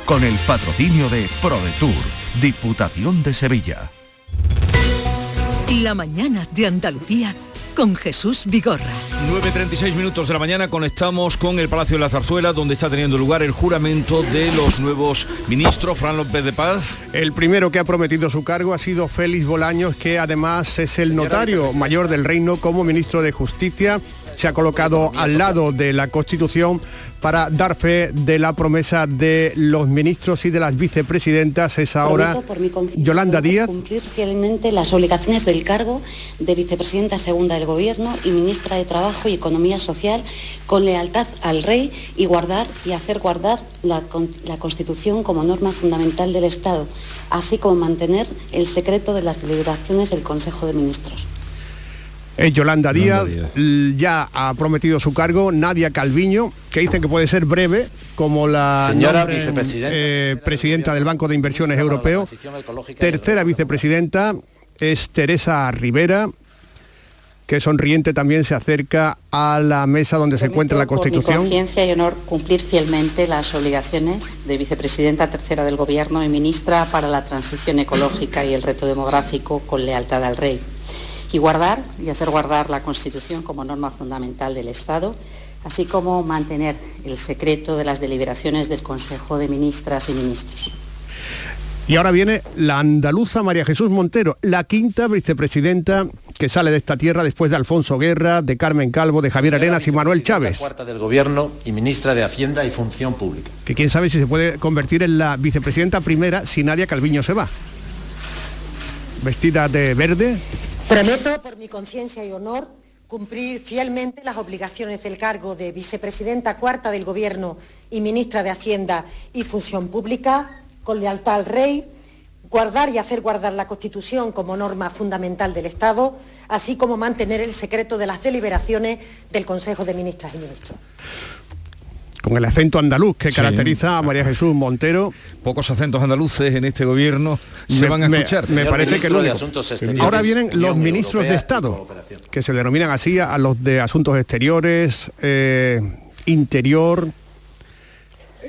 Con el patrocinio de ProDetour, Diputación de Sevilla. La mañana de Andalucía con Jesús Vigorra. 9.36 minutos de la mañana conectamos con el Palacio de la Zarzuela donde está teniendo lugar el juramento de los nuevos ministros. Fran López de Paz. El primero que ha prometido su cargo ha sido Félix Bolaños, que además es el notario mayor del reino como ministro de Justicia. Se ha colocado al lado de la Constitución para dar fe de la promesa de los ministros y de las vicepresidentas. Es ahora Yolanda Díaz. cumplir fielmente las obligaciones del cargo de vicepresidenta segunda del Gobierno y ministra de Trabajo y Economía Social con lealtad al Rey y guardar y hacer guardar la, la Constitución como norma fundamental del Estado, así como mantener el secreto de las deliberaciones del Consejo de Ministros. Es Yolanda Díaz, l- ya ha prometido su cargo, Nadia Calviño, que dicen que puede ser breve, como la Señora nombren, vicepresidenta. eh, presidenta del Banco de Inversiones Europeo. Tercera vicepresidenta es Teresa Rivera, que sonriente también se acerca a la mesa donde se encuentra la Constitución. conciencia y honor cumplir fielmente las obligaciones de vicepresidenta tercera del Gobierno y ministra para la transición ecológica y el reto demográfico con lealtad al Rey. Y guardar y hacer guardar la Constitución como norma fundamental del Estado, así como mantener el secreto de las deliberaciones del Consejo de Ministras y Ministros. Y ahora viene la andaluza María Jesús Montero, la quinta vicepresidenta que sale de esta tierra después de Alfonso Guerra, de Carmen Calvo, de Javier Arenas y Manuel Chávez. cuarta del Gobierno y ministra de Hacienda y Función Pública. que quién sabe si se puede convertir en la vicepresidenta primera si Nadia Calviño se va. Vestida de verde, Prometo, por mi conciencia y honor, cumplir fielmente las obligaciones del cargo de vicepresidenta cuarta del Gobierno y ministra de Hacienda y Función Pública, con lealtad al Rey, guardar y hacer guardar la Constitución como norma fundamental del Estado, así como mantener el secreto de las deliberaciones del Consejo de Ministras y Ministros. Con el acento andaluz que Sí. caracteriza a María Jesús Montero. Pocos acentos andaluces en este gobierno se van a escuchar. Me, parece que. Exteriores, Ahora vienen los Unión ministros de Europea y Estado, que se denominan así a los de Asuntos Exteriores, eh, Interior,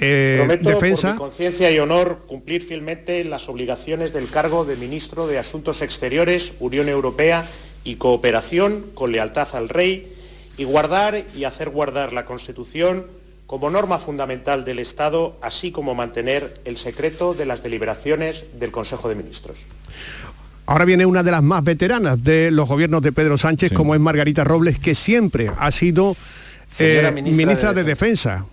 eh, Prometo, por Defensa. mi conciencia y honor, cumplir fielmente las obligaciones del cargo de Ministro de Asuntos Exteriores, Unión Europea y Cooperación, con lealtad al Rey, y guardar y hacer guardar la Constitución como norma fundamental del Estado, así como mantener el secreto de las deliberaciones del Consejo de Ministros. Ahora viene una de las más veteranas de los gobiernos de Pedro Sánchez, como es Margarita Robles, que siempre ha sido eh, ministra ministra, de de, Defensa.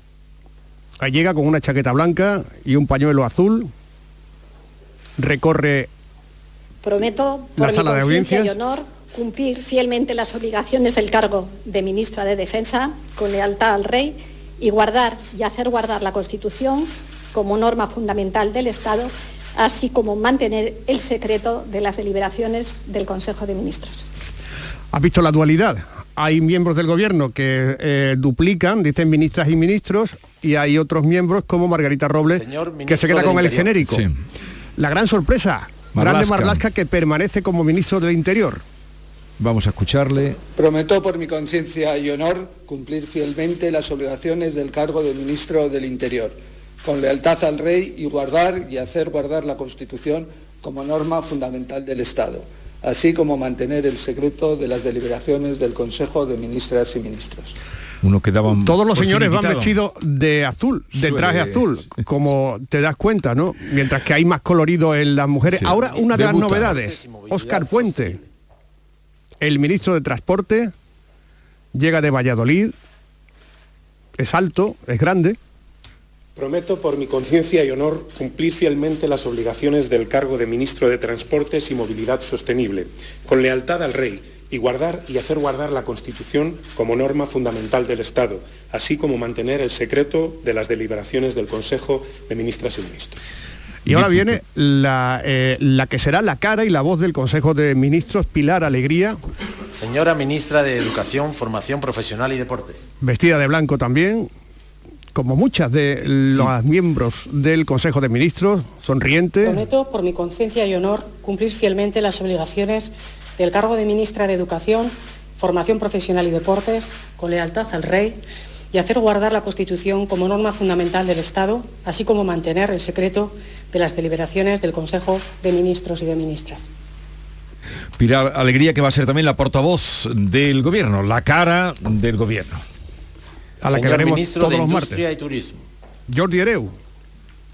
Ahí llega con una chaqueta blanca y un pañuelo azul, recorre Prometo, por La mi sala de conciencia y audiencias. honor, cumplir fielmente las obligaciones del cargo de ministra de Defensa con lealtad al Rey y guardar y hacer guardar la Constitución como norma fundamental del Estado, así como mantener el secreto de las deliberaciones del Consejo de Ministros. ¿Has visto la dualidad? Hay miembros del gobierno que eh, duplican, dicen ministras y ministros, y hay otros miembros como Margarita Robles Señor que se queda con el genérico. Sí. La gran sorpresa, Grande Marlaska. Marlasca que permanece como ministro del Interior. Vamos a escucharle. Prometo por mi conciencia y honor cumplir fielmente las obligaciones del cargo de ministro del Interior, con lealtad al Rey y guardar y hacer guardar la Constitución como norma fundamental del Estado, así como mantener el secreto de las deliberaciones del Consejo de Ministras y Ministros. Uno Todos los señores van vestidos de azul, de traje azul, como te das cuenta, ¿no? Mientras que hay más colorido en las mujeres. Sí. Ahora, una de las novedades, Óscar Puente, el ministro de Transporte, llega de Valladolid, es alto, es grande, Prometo por mi conciencia y honor cumplir fielmente las obligaciones del cargo de ministro de Transportes y Movilidad Sostenible, con lealtad al Rey y guardar y hacer guardar la Constitución como norma fundamental del Estado, así como mantener el secreto de las deliberaciones del Consejo de Ministras y Ministros. Y ahora viene la, eh, la que será la cara y la voz del Consejo de Ministros, Pilar Alegría, Señora ministra de Educación, Formación Profesional y Deportes. vestida de blanco también, como muchas de los miembros del Consejo de Ministros, sonriente. Prometo, por mi conciencia y honor, cumplir fielmente las obligaciones del cargo de ministra de Educación, Formación Profesional y Deportes, con lealtad al Rey, y hacer guardar la Constitución como norma fundamental del Estado, así como mantener el secreto de las deliberaciones del Consejo de Ministros y de Ministras. Pilar Alegría, que va a ser también la portavoz del gobierno, la cara del gobierno. a la que Señor veremos ministro todos de los Industria martes. y Turismo. Jordi Hereu,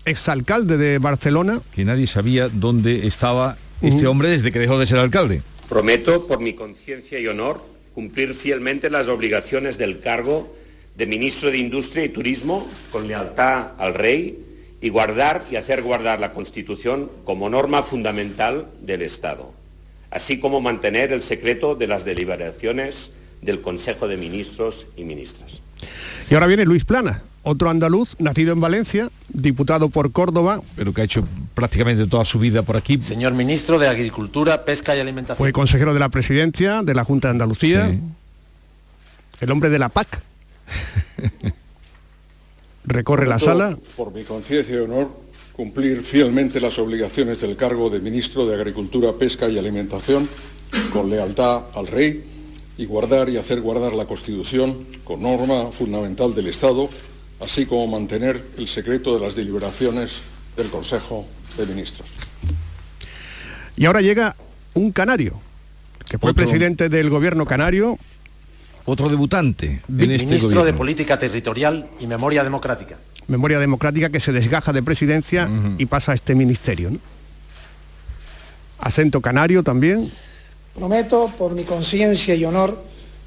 exalcalde de Barcelona. Que nadie sabía dónde estaba este hombre desde que dejó de ser alcalde. Prometo, por mi conciencia y honor, cumplir fielmente las obligaciones del cargo de ministro de Industria y Turismo con lealtad al Rey y guardar y hacer guardar la Constitución como norma fundamental del Estado, así como mantener el secreto de las deliberaciones del Consejo de Ministros y Ministras. Y ahora viene Luis Plana, otro andaluz, nacido en Valencia, diputado por Córdoba. Pero que ha hecho prácticamente toda su vida por aquí. Señor ministro de Agricultura, Pesca y Alimentación. Fue consejero de la presidencia de la Junta de Andalucía. Sí. El hombre de la PAC. Recorre la sala. Por mi conciencia y honor, cumplir fielmente las obligaciones del cargo de Ministro de Agricultura, Pesca y Alimentación, con lealtad al Rey, y guardar y hacer guardar la Constitución con norma fundamental del Estado, así como mantener el secreto de las deliberaciones del Consejo de Ministros. Y ahora llega un canario, que fue Otro. presidente del gobierno canario. Otro debutante en este ministro de. Política Territorial y Memoria Democrática. Memoria Democrática que se desgaja de presidencia y pasa a este ministerio. ¿no? Acento canario también. Prometo, por mi conciencia y honor,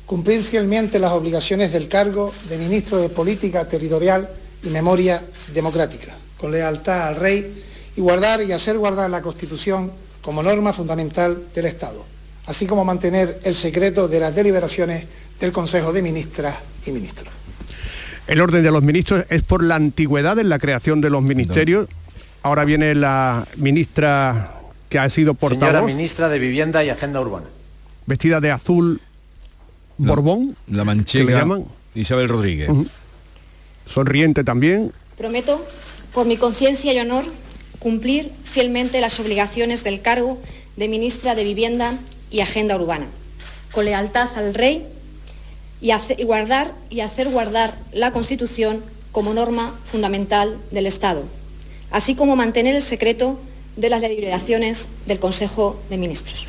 cumplir fielmente las obligaciones del cargo de Ministro de Política Territorial y Memoria Democrática, con lealtad al Rey y guardar y hacer guardar la Constitución como norma fundamental del Estado, así como mantener el secreto de las deliberaciones del Consejo de Ministras y Ministros. El orden de los ministros es por la antigüedad en la creación de los ministerios. Ahora viene la ministra que ha sido Señora portavoz, ministra de Vivienda y Agenda Urbana. vestida de azul La- Borbón, La que le manchega llaman. Isabel Rodríguez. Sonriente también. Prometo, por mi conciencia y honor, cumplir fielmente las obligaciones del cargo de ministra de Vivienda y Agenda Urbana, con lealtad al Rey y, hace- y guardar y hacer guardar la Constitución como norma fundamental del Estado, así como mantener el secreto de las deliberaciones del Consejo de Ministros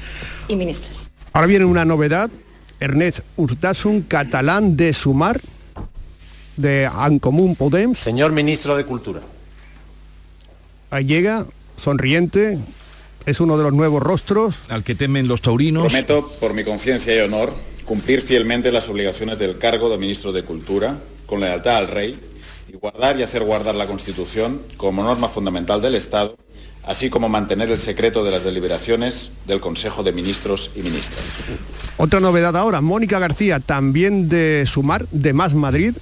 y Ministras. Ahora viene una novedad. Ernest Urtasun, catalán de Sumar, de Ancomún Podem. Señor ministro de Cultura. Ahí llega, sonriente. Es uno de los nuevos rostros. Al que temen los taurinos. Prometo, por mi conciencia y honor, cumplir fielmente las obligaciones del cargo de ministro de Cultura, con lealtad al Rey, y guardar y hacer guardar la Constitución como norma fundamental del Estado, así como mantener el secreto de las deliberaciones del Consejo de Ministros y Ministras. Otra novedad ahora, Mónica García, también de Sumar, de Más Madrid,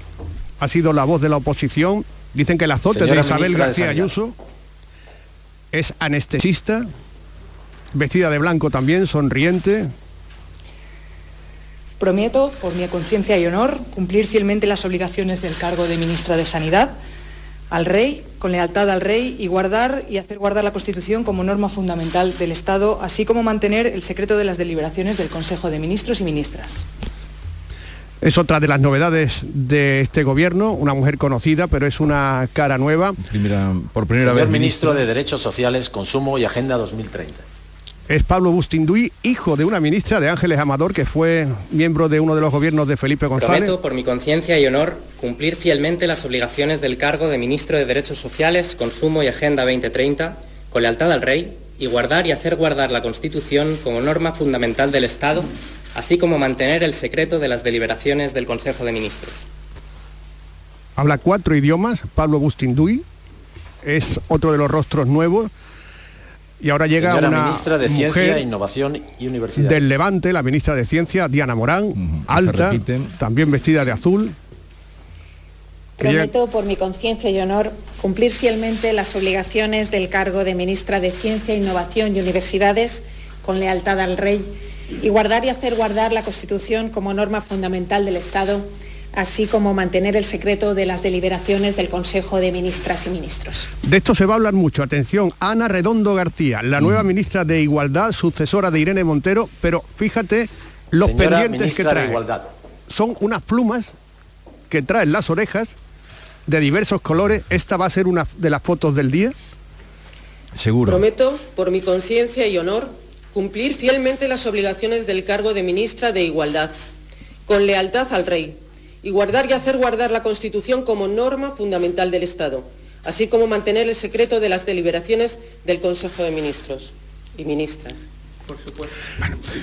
ha sido la voz de la oposición. Dicen que el azote Señora de Isabel de García. Ayuso es anestesista, vestida de blanco también, sonriente. Prometo, por mi conciencia y honor, cumplir fielmente las obligaciones del cargo de ministra de Sanidad al Rey, con lealtad al Rey, y guardar y hacer guardar la Constitución como norma fundamental del Estado, así como mantener el secreto de las deliberaciones del Consejo de Ministros y Ministras. Es otra de las novedades de este gobierno, una mujer conocida, pero es una cara nueva. por Señor ministro de Derechos Sociales, Consumo y Agenda 2030. Es Pablo Bustinduy, hijo de una ministra de Ángeles Amador, que fue miembro de uno de los gobiernos de Felipe González. Prometo, por mi conciencia y honor, cumplir fielmente las obligaciones del cargo de Ministro de Derechos Sociales, Consumo y Agenda 2030, con lealtad al Rey, y guardar y hacer guardar la Constitución como norma fundamental del Estado, así como mantener el secreto de las deliberaciones del Consejo de Ministros. Habla cuatro idiomas, Pablo Bustinduy, es otro de los rostros nuevos. Y ahora llega Señora una ministra de Ciencia, mujer Innovación y Universidad. del Levante, la ministra de Ciencia, Diana Morán, alta, también vestida de azul. Prometo, por mi conciencia y honor, cumplir fielmente las obligaciones del cargo de ministra de Ciencia, Innovación y Universidades con lealtad al Rey y guardar y hacer guardar la Constitución como norma fundamental del Estado, así como mantener el secreto de las deliberaciones del Consejo de Ministras y Ministros. De esto se va a hablar mucho. Atención, Ana Redondo García, la nueva ministra de Igualdad, sucesora de Irene Montero, pero fíjate los Señora pendientes que trae. Igualdad. Son unas plumas que traen las orejas de diversos colores. Esta va a ser una de las fotos del día. Seguro. Prometo, por mi conciencia y honor, cumplir fielmente las obligaciones del cargo de ministra de Igualdad, con lealtad al Rey, y guardar y hacer guardar la Constitución como norma fundamental del Estado, así como mantener el secreto de las deliberaciones del Consejo de Ministros y Ministras. Por supuesto.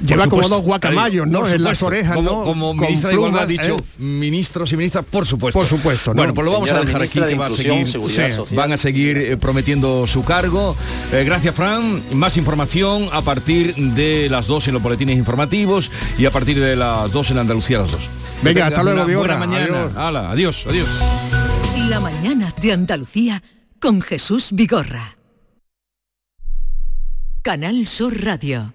Lleva Por como dos guacamayos, ¿no? En las orejas, como, ¿no? Como ministra de Igualdad ha plumas, dicho, ¿eh? ministros y ministras, por supuesto. Por supuesto, ¿no? Bueno, pues lo vamos Señora a dejar aquí, que va a seguir, sí, van a seguir eh, prometiendo su cargo. Eh, gracias, Fran. Más información a partir de las dos en los boletines informativos y a partir de las dos en Andalucía a las dos. Venga, hasta luego, Vigorra. Buena mañana. Adiós. Hala, adiós, adiós. La mañana de Andalucía con Jesús Vigorra. Canal Sur Radio.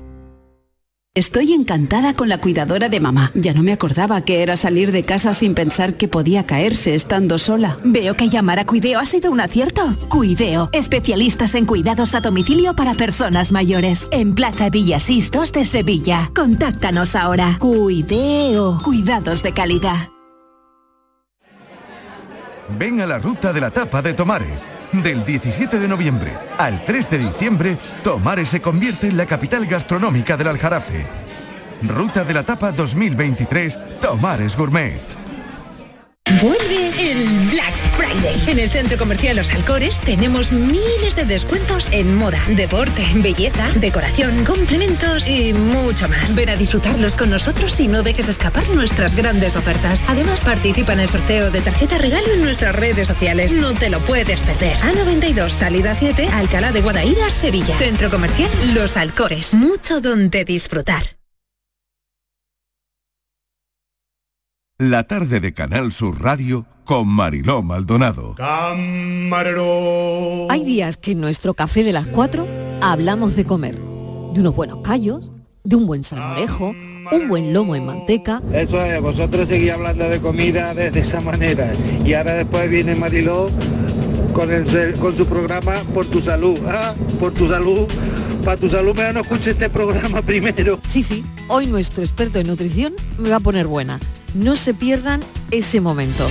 Estoy encantada con la cuidadora de mamá. Ya no me acordaba que era salir de casa sin pensar que podía caerse estando sola. Veo que llamar a Cuideo ha sido un acierto. Cuideo, especialistas en cuidados a domicilio para personas mayores. En Plaza Villasís 2 de Sevilla. Contáctanos ahora. Cuideo, cuidados de calidad. Ven a la ruta de la tapa de Tomares. Del 17 de noviembre al 3 de diciembre, Tomares se convierte en la capital gastronómica del Aljarafe. Ruta de la tapa 2023, Tomares Gourmet. Vuelve el Black Friday. En el Centro Comercial Los Alcores tenemos miles de descuentos en moda, deporte, belleza, decoración, complementos y mucho más. Ven a disfrutarlos con nosotros y no dejes escapar nuestras grandes ofertas. Además, participa en el sorteo de tarjeta regalo en nuestras redes sociales. No te lo puedes perder. A92, salida 7, Alcalá de Guadaira, Sevilla. Centro Comercial Los Alcores. Mucho donde disfrutar. La tarde de Canal Sur Radio con Mariló Maldonado. Hay días que en nuestro café de las 4 hablamos de comer, de unos buenos callos, de un buen salmorejo, un buen lomo en manteca. Eso es, vosotros seguís hablando de comida de, de esa manera. Y ahora después viene Mariló con, el, con su programa Por tu salud. Ah, por tu salud. Para tu salud, mejor no escuche este programa primero. Sí, sí, hoy nuestro experto en nutrición me va a poner buena. No se pierdan ese momento.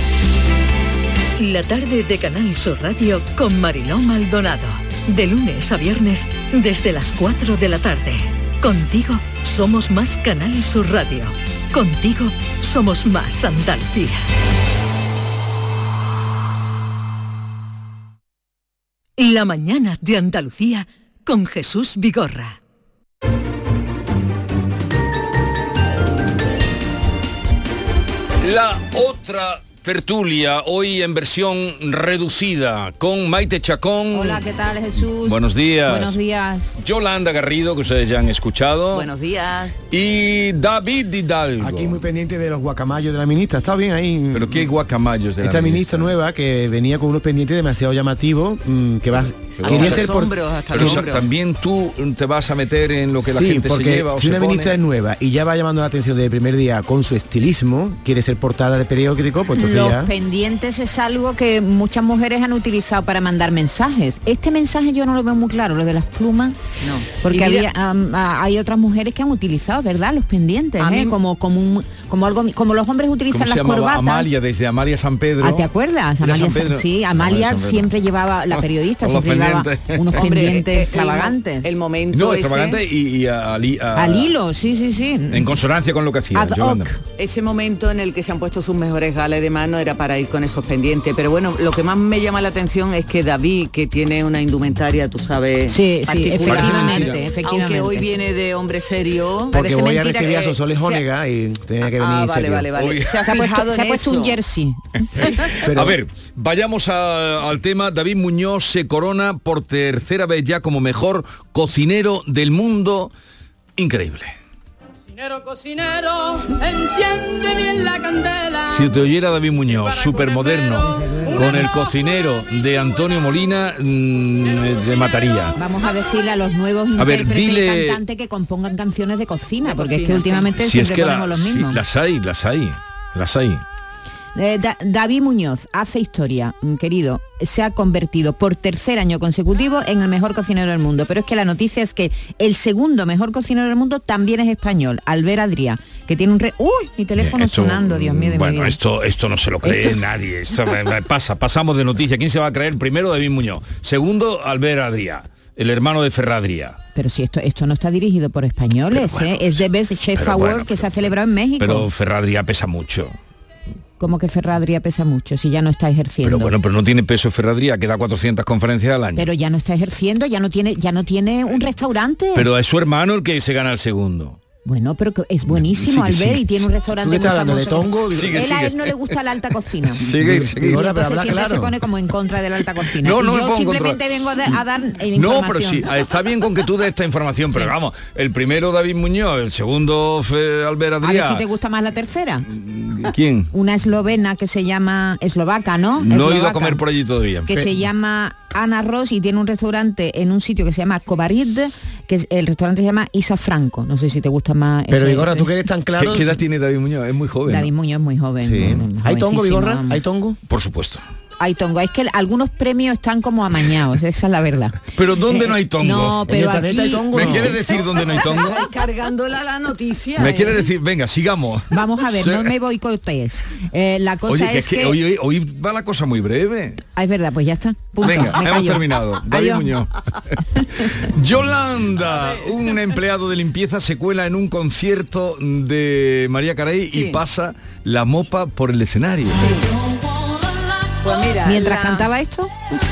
La tarde de Canal Sur Radio con Mariló Maldonado. De lunes a viernes desde las 4 de la tarde. Contigo somos más Canal Sur Radio. Contigo somos más Andalucía. La mañana de Andalucía con Jesús Vigorra. La otra tertulia, hoy en versión reducida, con Maite Chacón. Hola, ¿qué tal Jesús? Buenos días. Buenos días. Yolanda Garrido, que ustedes ya han escuchado. Buenos días. Y David Hidalgo. Aquí muy pendiente de los guacamayos de la ministra. Está bien ahí. ¿Pero qué guacamayos de la Esta ministra nueva que venía con unos pendientes demasiado llamativos, mm, que va quería ser por Pero sa- también tú te vas a meter en lo que la Sí, gente se porque lleva o si se una pone. ministra es nueva y ya va llamando la atención desde el primer día con su estilismo, quiere ser portada de periódico, pues entonces Los pendientes es algo que muchas mujeres han utilizado para mandar mensajes. Este mensaje yo no lo veo muy claro, lo de las plumas. No. Porque había, a- hay otras mujeres que han utilizado, ¿verdad? Los pendientes, ¿eh? mí- como, como, un- como algo, como los hombres ¿Cómo utilizan las corbatas. Amalia, desde Amalia San Pedro. Ah, ¿te acuerdas? Amalia, San Pedro. sí, Amalia Amalia San Pedro. siempre llevaba, la periodista siempre llevaba unos Hombre, pendientes eh, eh, extravagantes. El momento No, ese- extravagante y, y a- al hi- a- Al hilo, sí, sí, sí. En consonancia con lo que hacía. Ad Yolanda. hoc. Ese momento en el que se han puesto sus mejores galas de mano era para ir con esos pendientes. Pero bueno, lo que más me llama la atención es que David, que tiene una indumentaria, tú sabes, Sí, sí, efectivamente, efectivamente. aunque hoy viene de hombre serio. Porque voy a recibir a ha- Honega y tenía que venir Ah, vale, serio. vale, vale. Uy. Se ha, Se ha puesto, se ha puesto un jersey. a ver, vayamos a- al tema. David Muñoz se corona por tercera vez ya como mejor cocinero del mundo. Increíble. Cocinero, cocinero, enciende bien la candela. Si te oyera David Muñoz, supermoderno, con el cocinero de Antonio Molina, mm, te mataría. Vamos a decirle a los nuevos A ver, intérpretes dile- y cantantes que compongan canciones de cocina, porque es que últimamente Si es siempre que la- ponemos los mismos. las hay, las hay, las hay. Eh, Da- David Muñoz hace historia, mm, querido. Se ha convertido por tercer año consecutivo en el mejor cocinero del mundo. Pero es que la noticia es que el segundo mejor cocinero del mundo también es español, Albert Adrià, que tiene un re... ¡Uy! Mi teléfono Esto, sonando, Dios mío de mi Bueno, vida. esto, esto no se lo cree Esto- nadie. Esto pasa, pasamos de noticia. ¿Quién se va a creer? Primero David Muñoz. Segundo, Albert Adrià, el hermano de Ferradrià. Pero si esto, esto no está dirigido por españoles, ¿eh? es de Best Chef Award bueno, que se ha celebrado en México. Pero Ferradrià pesa mucho. Como que Ferradria pesa mucho, si ya no está ejerciendo. Pero bueno, pero no tiene peso Ferradrià, que da 400 conferencias al año. Pero ya no está ejerciendo, ya no tiene, ya no tiene un restaurante. Pero es su hermano el que se gana el segundo. Bueno, pero que es buenísimo Sigue, Albert sigue. y tiene un restaurante ¿Tú qué muy hablando, de famoso. tongo? Sigue, él a él no le gusta la alta cocina. Sigue, sigue. Y Ahora, pero habla siempre se claro. pone como en contra de la alta cocina. No, no yo simplemente contra. vengo a, a dar eh, No, información. pero sí, está bien con que tú des esta información, pero vamos, el primero David Muñoz, el segundo fue Albert A ver si te gusta más la tercera. ¿Quién? Una eslovena que se llama eslovaca, ¿no? No he ido a comer por allí todavía. que se llama Ana Ross y tiene un restaurante en un sitio que se llama Cobarid, que es- el restaurante se llama Isa Franco. No sé si te gusta más. Pero Vigorra, tú que eres tan ¿Qué, claro... qué edad tiene David Muñoz? Es muy joven. David ¿no? Muñoz es muy joven. Sí. ¿Hay tongo, Vigorra? ¿Hay tongo? Por supuesto. Hay tongo. Es que algunos premios están como amañados, esa es la verdad. Pero ¿dónde no hay tongo? No, ¿En pero aquí hay tongo? ¿Me no? quieres decir dónde no hay tongo? Estáis cargándola la noticia. ¿Me ¿eh? quieres decir? Venga, sigamos. vamos a ver, Sí. no me boicotees. Eh, la cosa Oye, que es es que, hoy, hoy- hoy va la cosa muy breve. Ah, es verdad, pues ya está. Punto. Venga, Me hemos callo. terminado. David Adiós. Muñoz. Yolanda, un empleado de limpieza se cuela en un concierto de María Carey y pasa la mopa por el escenario. Pues mira, Mientras la- cantaba esto,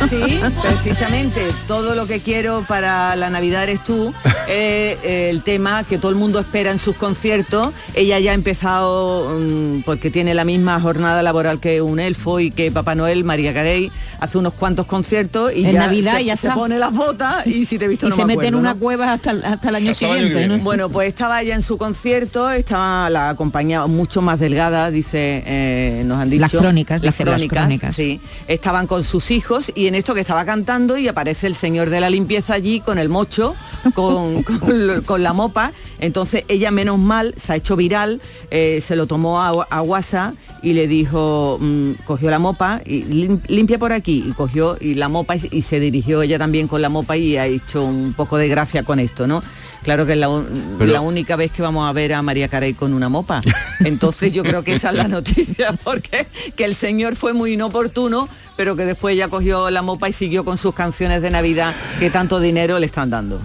Sí, precisamente. Todo lo que quiero para la Navidad eres tú. eh, eh, el tema que todo el mundo espera en sus conciertos. Ella ya ha empezado, mm, porque tiene la misma jornada laboral que un elfo y que Papá Noel, María Carey, hace unos cuantos conciertos y En ya Navidad se, ya se está. pone las botas y si te he visto y no se me mete en una ¿no? cueva hasta, el- hasta el año Hasta el año que siguiente. Bueno, pues estaba ella en su concierto, estaba la acompañaba mucho más delgada, dice, eh, nos han dicho. Las crónicas, dice, las crónicas. Sí, estaban con sus hijos y en esto que estaba cantando y aparece el señor de la limpieza allí con el mocho, con, con la mopa. Entonces ella menos mal se ha hecho viral, eh, se lo tomó a, a WhatsApp y le dijo, mm, cogió la mopa y lim- limpia por aquí y cogió y la mopa y, y se dirigió ella también con la mopa y ha hecho un poco de gracia con esto, ¿no? Claro que es la, un- Pero- la única vez que vamos a ver a María Carey con una mopa. Entonces yo creo que esa es la noticia, porque que el señor fue muy inoportuno, pero que después ya cogió la mopa y siguió con sus canciones de Navidad que tanto dinero le están dando.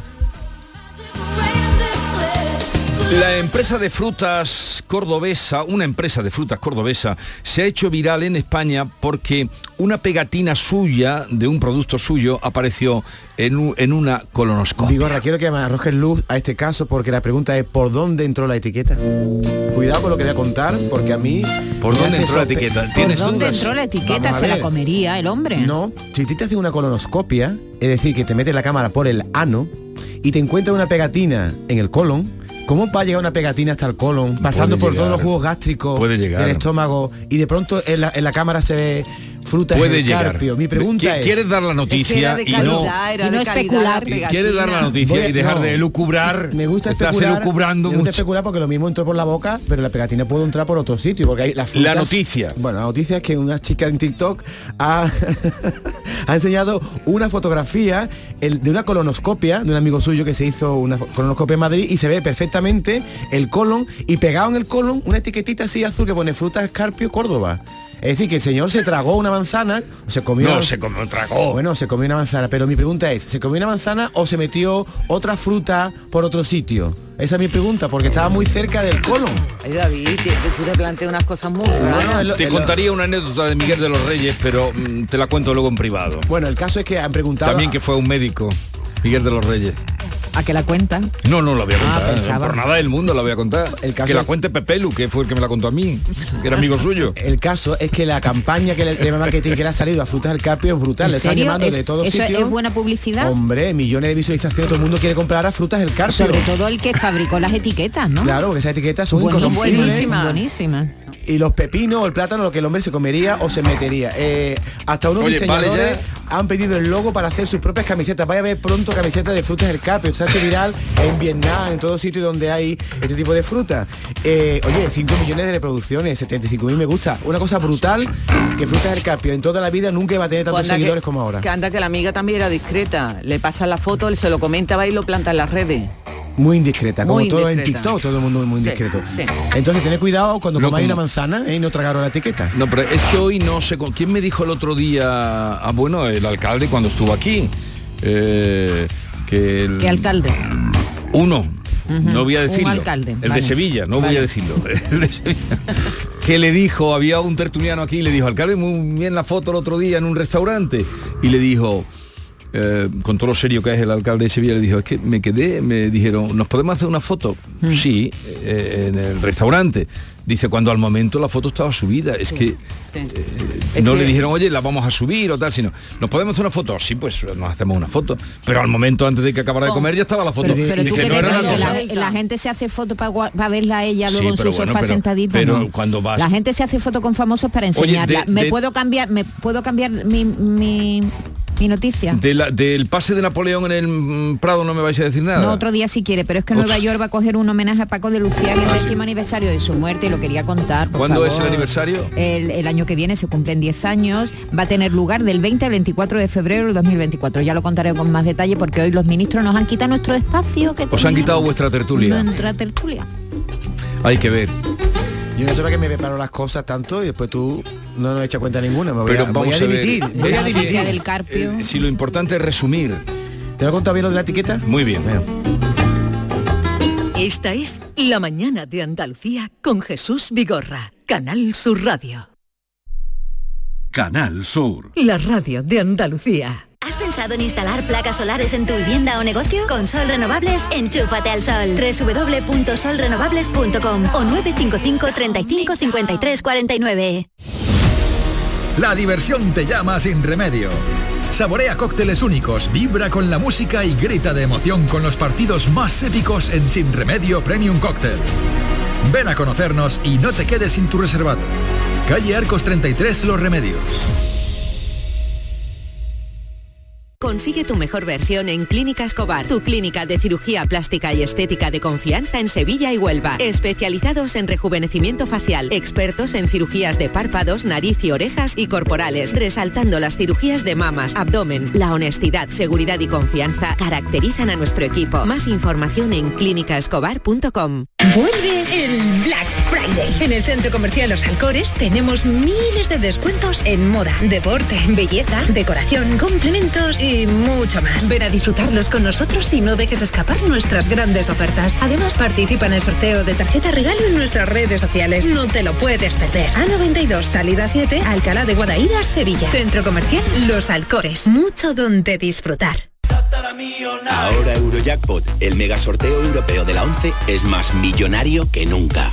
La empresa de frutas cordobesa, una empresa de frutas cordobesa, se ha hecho viral en España porque una pegatina suya, de un producto suyo, apareció en, un- en una colonoscopia. Vigorra, quiero que me arrojes luz a este caso porque la pregunta es ¿por dónde entró la etiqueta? Cuidado con lo que voy a contar porque a mí... ¿Por dónde hace entró la etiqueta? ¿Por ¿Tienes dónde dudas? entró la etiqueta? ¿Se la comería el hombre? No, si te haces una colonoscopia, es decir, que te metes la cámara por el ano y te encuentras una pegatina en el colon, ¿cómo va a llegar una pegatina hasta el colon, pasando por todos los jugos gástricos Puede llegar. del estómago y de pronto en la, en la cámara se ve frutas Puede llegar. carpio? Mi pregunta ¿Qui- es... ¿Quieres dar la noticia y no... Y especular. la ¿Quieres dar la noticia Voy y dejar no. de lucubrar? Me gusta Estás especular, elucubrando me gusta mucho. especular porque lo mismo entró por la boca, pero la pegatina puede entrar por otro sitio, porque hay las La frutas- noticia. Bueno, la noticia es que una chica en TikTok ha, ha enseñado una fotografía el- de una colonoscopia de un amigo suyo que se hizo una colonoscopia en Madrid y se ve perfectamente el colon y pegado en el colon una etiquetita así azul que pone fruta escarpio Córdoba. Es decir, que el señor se tragó una manzana, o se comió... No, se comió, tragó. Bueno, se comió una manzana, pero mi pregunta es, ¿se comió una manzana o se metió otra fruta por otro sitio? Esa es mi pregunta, porque estaba muy cerca del colon. Ay, David, tú te planteas unas cosas muy raras. Te contaría una anécdota de Miguel de los Reyes, pero mm, te la cuento luego en privado. Bueno, el caso es que han preguntado... También que fue un médico, Miguel de los Reyes. ¿A que la cuentan? No, no la voy a Ah, contar. pensaba. por nada del mundo la voy a contar. El caso que la cuente Pepelu, que fue el que me la contó a mí, que era amigo suyo. El caso es que la campaña que le, de marketing que le ha salido a Frutas del Carpio es brutal. ¿En Le están llamando ¿Es- de todos ¿Eso sitios. es buena publicidad? Hombre, millones de visualizaciones, todo el mundo quiere comprar a Frutas del Carpio. Sobre todo el que fabricó las etiquetas, ¿no? Claro, porque esas etiquetas son Buenísimas, buenísimas. Y los pepinos o el plátano, lo que el hombre se comería o se metería. Eh, hasta unos Oye, vale, diseñadores han pedido el logo para hacer sus propias camisetas. Vaya a ver pronto camisetas de frutas del carpio. Se ha hecho viral en Vietnam, en todo sitio donde hay este tipo de fruta. Eh, oye, 5 millones de reproducciones, 75 mil me gusta. Una cosa brutal que frutas del carpio en toda la vida nunca iba a tener tantos Pues anda seguidores que, como ahora. Que anda que la amiga también era discreta. Le pasa la foto, se lo comenta, va y lo planta en las redes. Muy indiscreta, como Muy todo en. TikTok, todo el mundo muy Sí, indiscreto. sí. Entonces tened cuidado cuando No, comáis como- una manzana ¿eh? y no tragaros la etiqueta. No, pero es que hoy no sé con quién me dijo el otro día, ah, bueno, el alcalde cuando estuvo aquí, eh, que el, ¿Qué alcalde? uno, no voy a un decirlo, alcalde, el vale. de Sevilla, no voy a decirlo, el de Sevilla, que le dijo, había un tertuliano aquí, y le dijo, alcalde, muy bien la foto el otro día en un restaurante, y le dijo, eh, con todo lo serio que es el alcalde de Sevilla, le dijo, es que me quedé, me dijeron, ¿nos podemos hacer una foto? Mm. Sí, eh, en el restaurante. Dice, cuando al momento la foto estaba subida, es que eh, no le dijeron, oye, la vamos a subir o tal, sino, ¿nos podemos hacer una foto? Sí, pues nos hacemos una foto. Pero al momento, antes de que acabara de comer, ya estaba la foto. Pero, pero tú Dice, crees no era que una cosa. la, la gente se hace foto para verla a ella Sí, luego en su bueno, sofá pero- sentadita. pero no. cuando vas- La gente se hace foto con famosos para Oye, enseñarla. de- me de- puedo cambiar, me puedo cambiar mi, mi, mi noticia. De la- del pase de Napoleón en el mm, Prado no me vais a decir nada. No, otro día si quiere, pero es que Nueva York va a coger un homenaje a Paco de Lucía en el Ah, sí. décimo aniversario de su muerte y lo quería contar. por ¿Cuándo es el aniversario? El, el año que viene se cumplen 10 años, va a tener lugar del 20 al 24 de febrero del 2024. Ya lo contaré con más detalle porque hoy los ministros nos han quitado nuestro espacio que Os han quitado vuestra tertulia. Nuestra tertulia. Hay que ver. Yo no sé para qué me preparo las cosas tanto y después tú no nos echas cuenta ninguna. Me voy Pero a, voy vamos a a ver. dimitir. Voy a dimitir. del Carpio. Eh, si lo importante es resumir. ¿Te lo he contado bien lo de la etiqueta? Muy bien. Esta es La mañana de Andalucía con Jesús Vigorra, Canal Sur Radio. Canal Sur. La radio de Andalucía. ¿Has pensado en instalar placas solares en tu vivienda o negocio? Con Sol Renovables, enchúfate al sol. www.solrenovables.com o 955 35 53 49. La diversión te llama sin remedio. Saborea cócteles únicos, vibra con la música y grita de emoción con los partidos más épicos en Sin Remedio Premium Cóctel. Ven a conocernos y no te quedes sin tu reservado. Calle Arcos 33 Los Remedios. Consigue tu mejor versión en Clínica Escobar, tu clínica de cirugía plástica y estética de confianza en Sevilla y Huelva. Especializados en rejuvenecimiento facial, expertos en cirugías de párpados, nariz y orejas y corporales, resaltando las cirugías de mamas, abdomen. La honestidad, seguridad y confianza caracterizan a nuestro equipo. Más información en clínicaescobar.com. Vuelve el Black Friday. En el Centro Comercial Los Alcores tenemos miles de descuentos en moda, deporte, belleza, decoración, complementos mucho más. Ven a disfrutarlos con nosotros y no dejes escapar nuestras grandes ofertas. Además, participa en el sorteo de tarjeta regalo en nuestras redes sociales. No te lo puedes perder. A92, salida 7, Alcalá de Guadaira, Sevilla. Centro Comercial Los Alcores. Mucho donde disfrutar. Ahora Eurojackpot, el mega sorteo europeo de la 11, es más millonario que nunca.